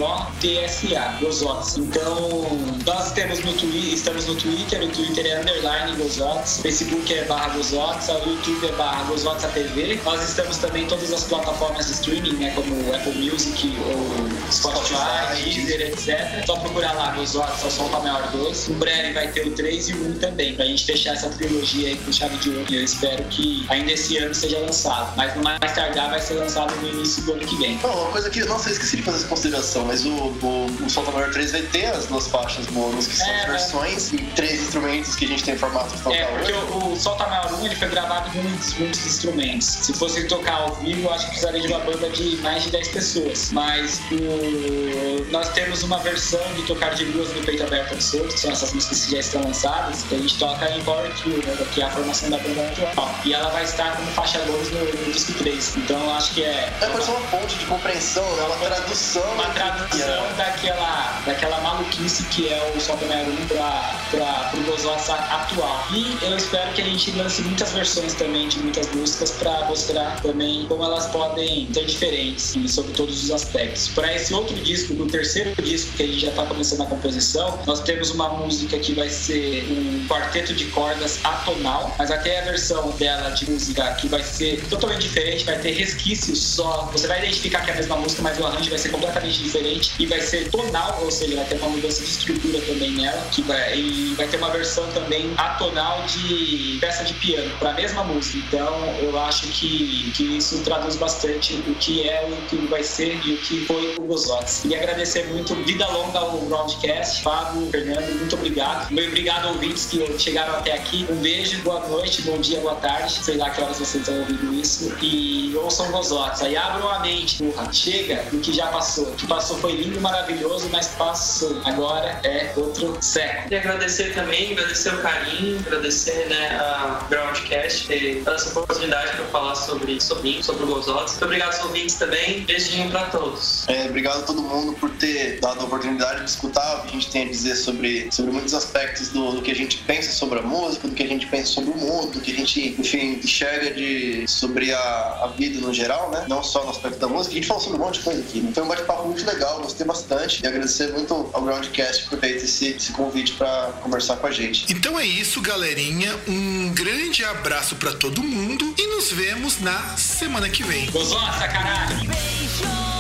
Gozotsa. Então, nós temos no Twitter, estamos no Twitter, o Twitter é underline Gozotsa, Facebook é barra Gozotsa, o YouTube é barra Gozotsa TV. Nós estamos também em todas as plataformas de streaming, né? Como Apple Music ou Spotify, Deezer, etc. Só procurar lá Gozotsa, Solta Maior 2. Em breve vai ter o 3 e o 1 também, pra gente fechar essa trilogia aí com chave de ouro. E eu espero que ainda esse ano seja lançado. Mas no mais tardar vai ser lançado no início do ano que vem. Não, uma coisa que, nossa, eu esqueci de fazer essa consideração, mas o, o, o Solta Maior 3 vai ter as duas faixas bônus, que são É, as né? versões, e três instrumentos que a gente tem em formato de É, total porque o, o Solta Maior 1 ele foi gravado com muitos, muitos instrumentos. Se fosse tocar ao vivo, eu acho que precisaria de uma banda de mais de 10 pessoas. Mas o... nós temos uma versão de tocar de duas no peito aberto absurdo, que são essas músicas que já estão lançadas, que a gente toca em Power Trio, né, que é a formação da banda atual. E ela vai estar como faixa 2 no, no disco 3. Então eu acho que é. É pode ser uma ponte de compreensão, né? uma tradução. Uma tradução daquela, daquela maluquice que é o Maior 1 pra, pra, pro Gozotsa atual. E eu espero que a gente lance muitas versões também de muitas músicas para mostrar também como elas podem ser diferentes e sobre todos os aspectos. Para esse outro disco, no terceiro disco que a gente já está começando a composição, nós temos uma música que vai ser um quarteto de cordas atonal, mas até a versão dela de música que vai ser totalmente diferente, vai ter resquícios só. Você vai identificar que é a mesma música, mas o arranjo vai ser completamente diferente e vai ser tonal, ou seja, vai ter uma mudança de estrutura também nela, que vai, e vai ter uma versão também atonal de peça de piano para a mesma música. Então, eu acho que, que isso traduz bastante o que é, o que vai ser e o que foi o Gozotes. Queria agradecer muito, vida longa ao Groundcast, Fábio, Fernando, muito obrigado. Muito obrigado, ouvintes que chegaram até aqui. Um beijo, boa noite, bom dia, boa tarde. Sei lá que horas vocês estão ouvindo isso. E ouçam Gozotes. Aí abram a mente, porra. Chega do que já passou. O que passou foi lindo, maravilhoso, mas passou. Agora é outro século. E agradecer também, agradecer o carinho, agradecer né, a Groundcast ter dado essa oportunidade para falar sobre, sobre, sobre o Gozotes. Muito obrigado aos ouvintes também. Beijinho para todos. É, obrigado a todo mundo por ter dado a oportunidade de escutar o que a gente tem a dizer sobre, sobre muitos aspectos do, do que a gente pensa sobre a música, do que a gente pensa sobre o mundo, do que a gente, enfim, enxerga de, sobre a, a vida no geral, né? Não só no aspecto da música. A gente falou sobre um monte de coisa aqui. Né? Foi um bate-papo muito legal, gostei bastante. E agradecer muito ao Groundcast por ter feito esse, esse convite para conversar com a gente. Então é isso, galerinha. Um grande abraço para todo mundo e nos vemos na semana que vem. Gozou, caralho! Beijo.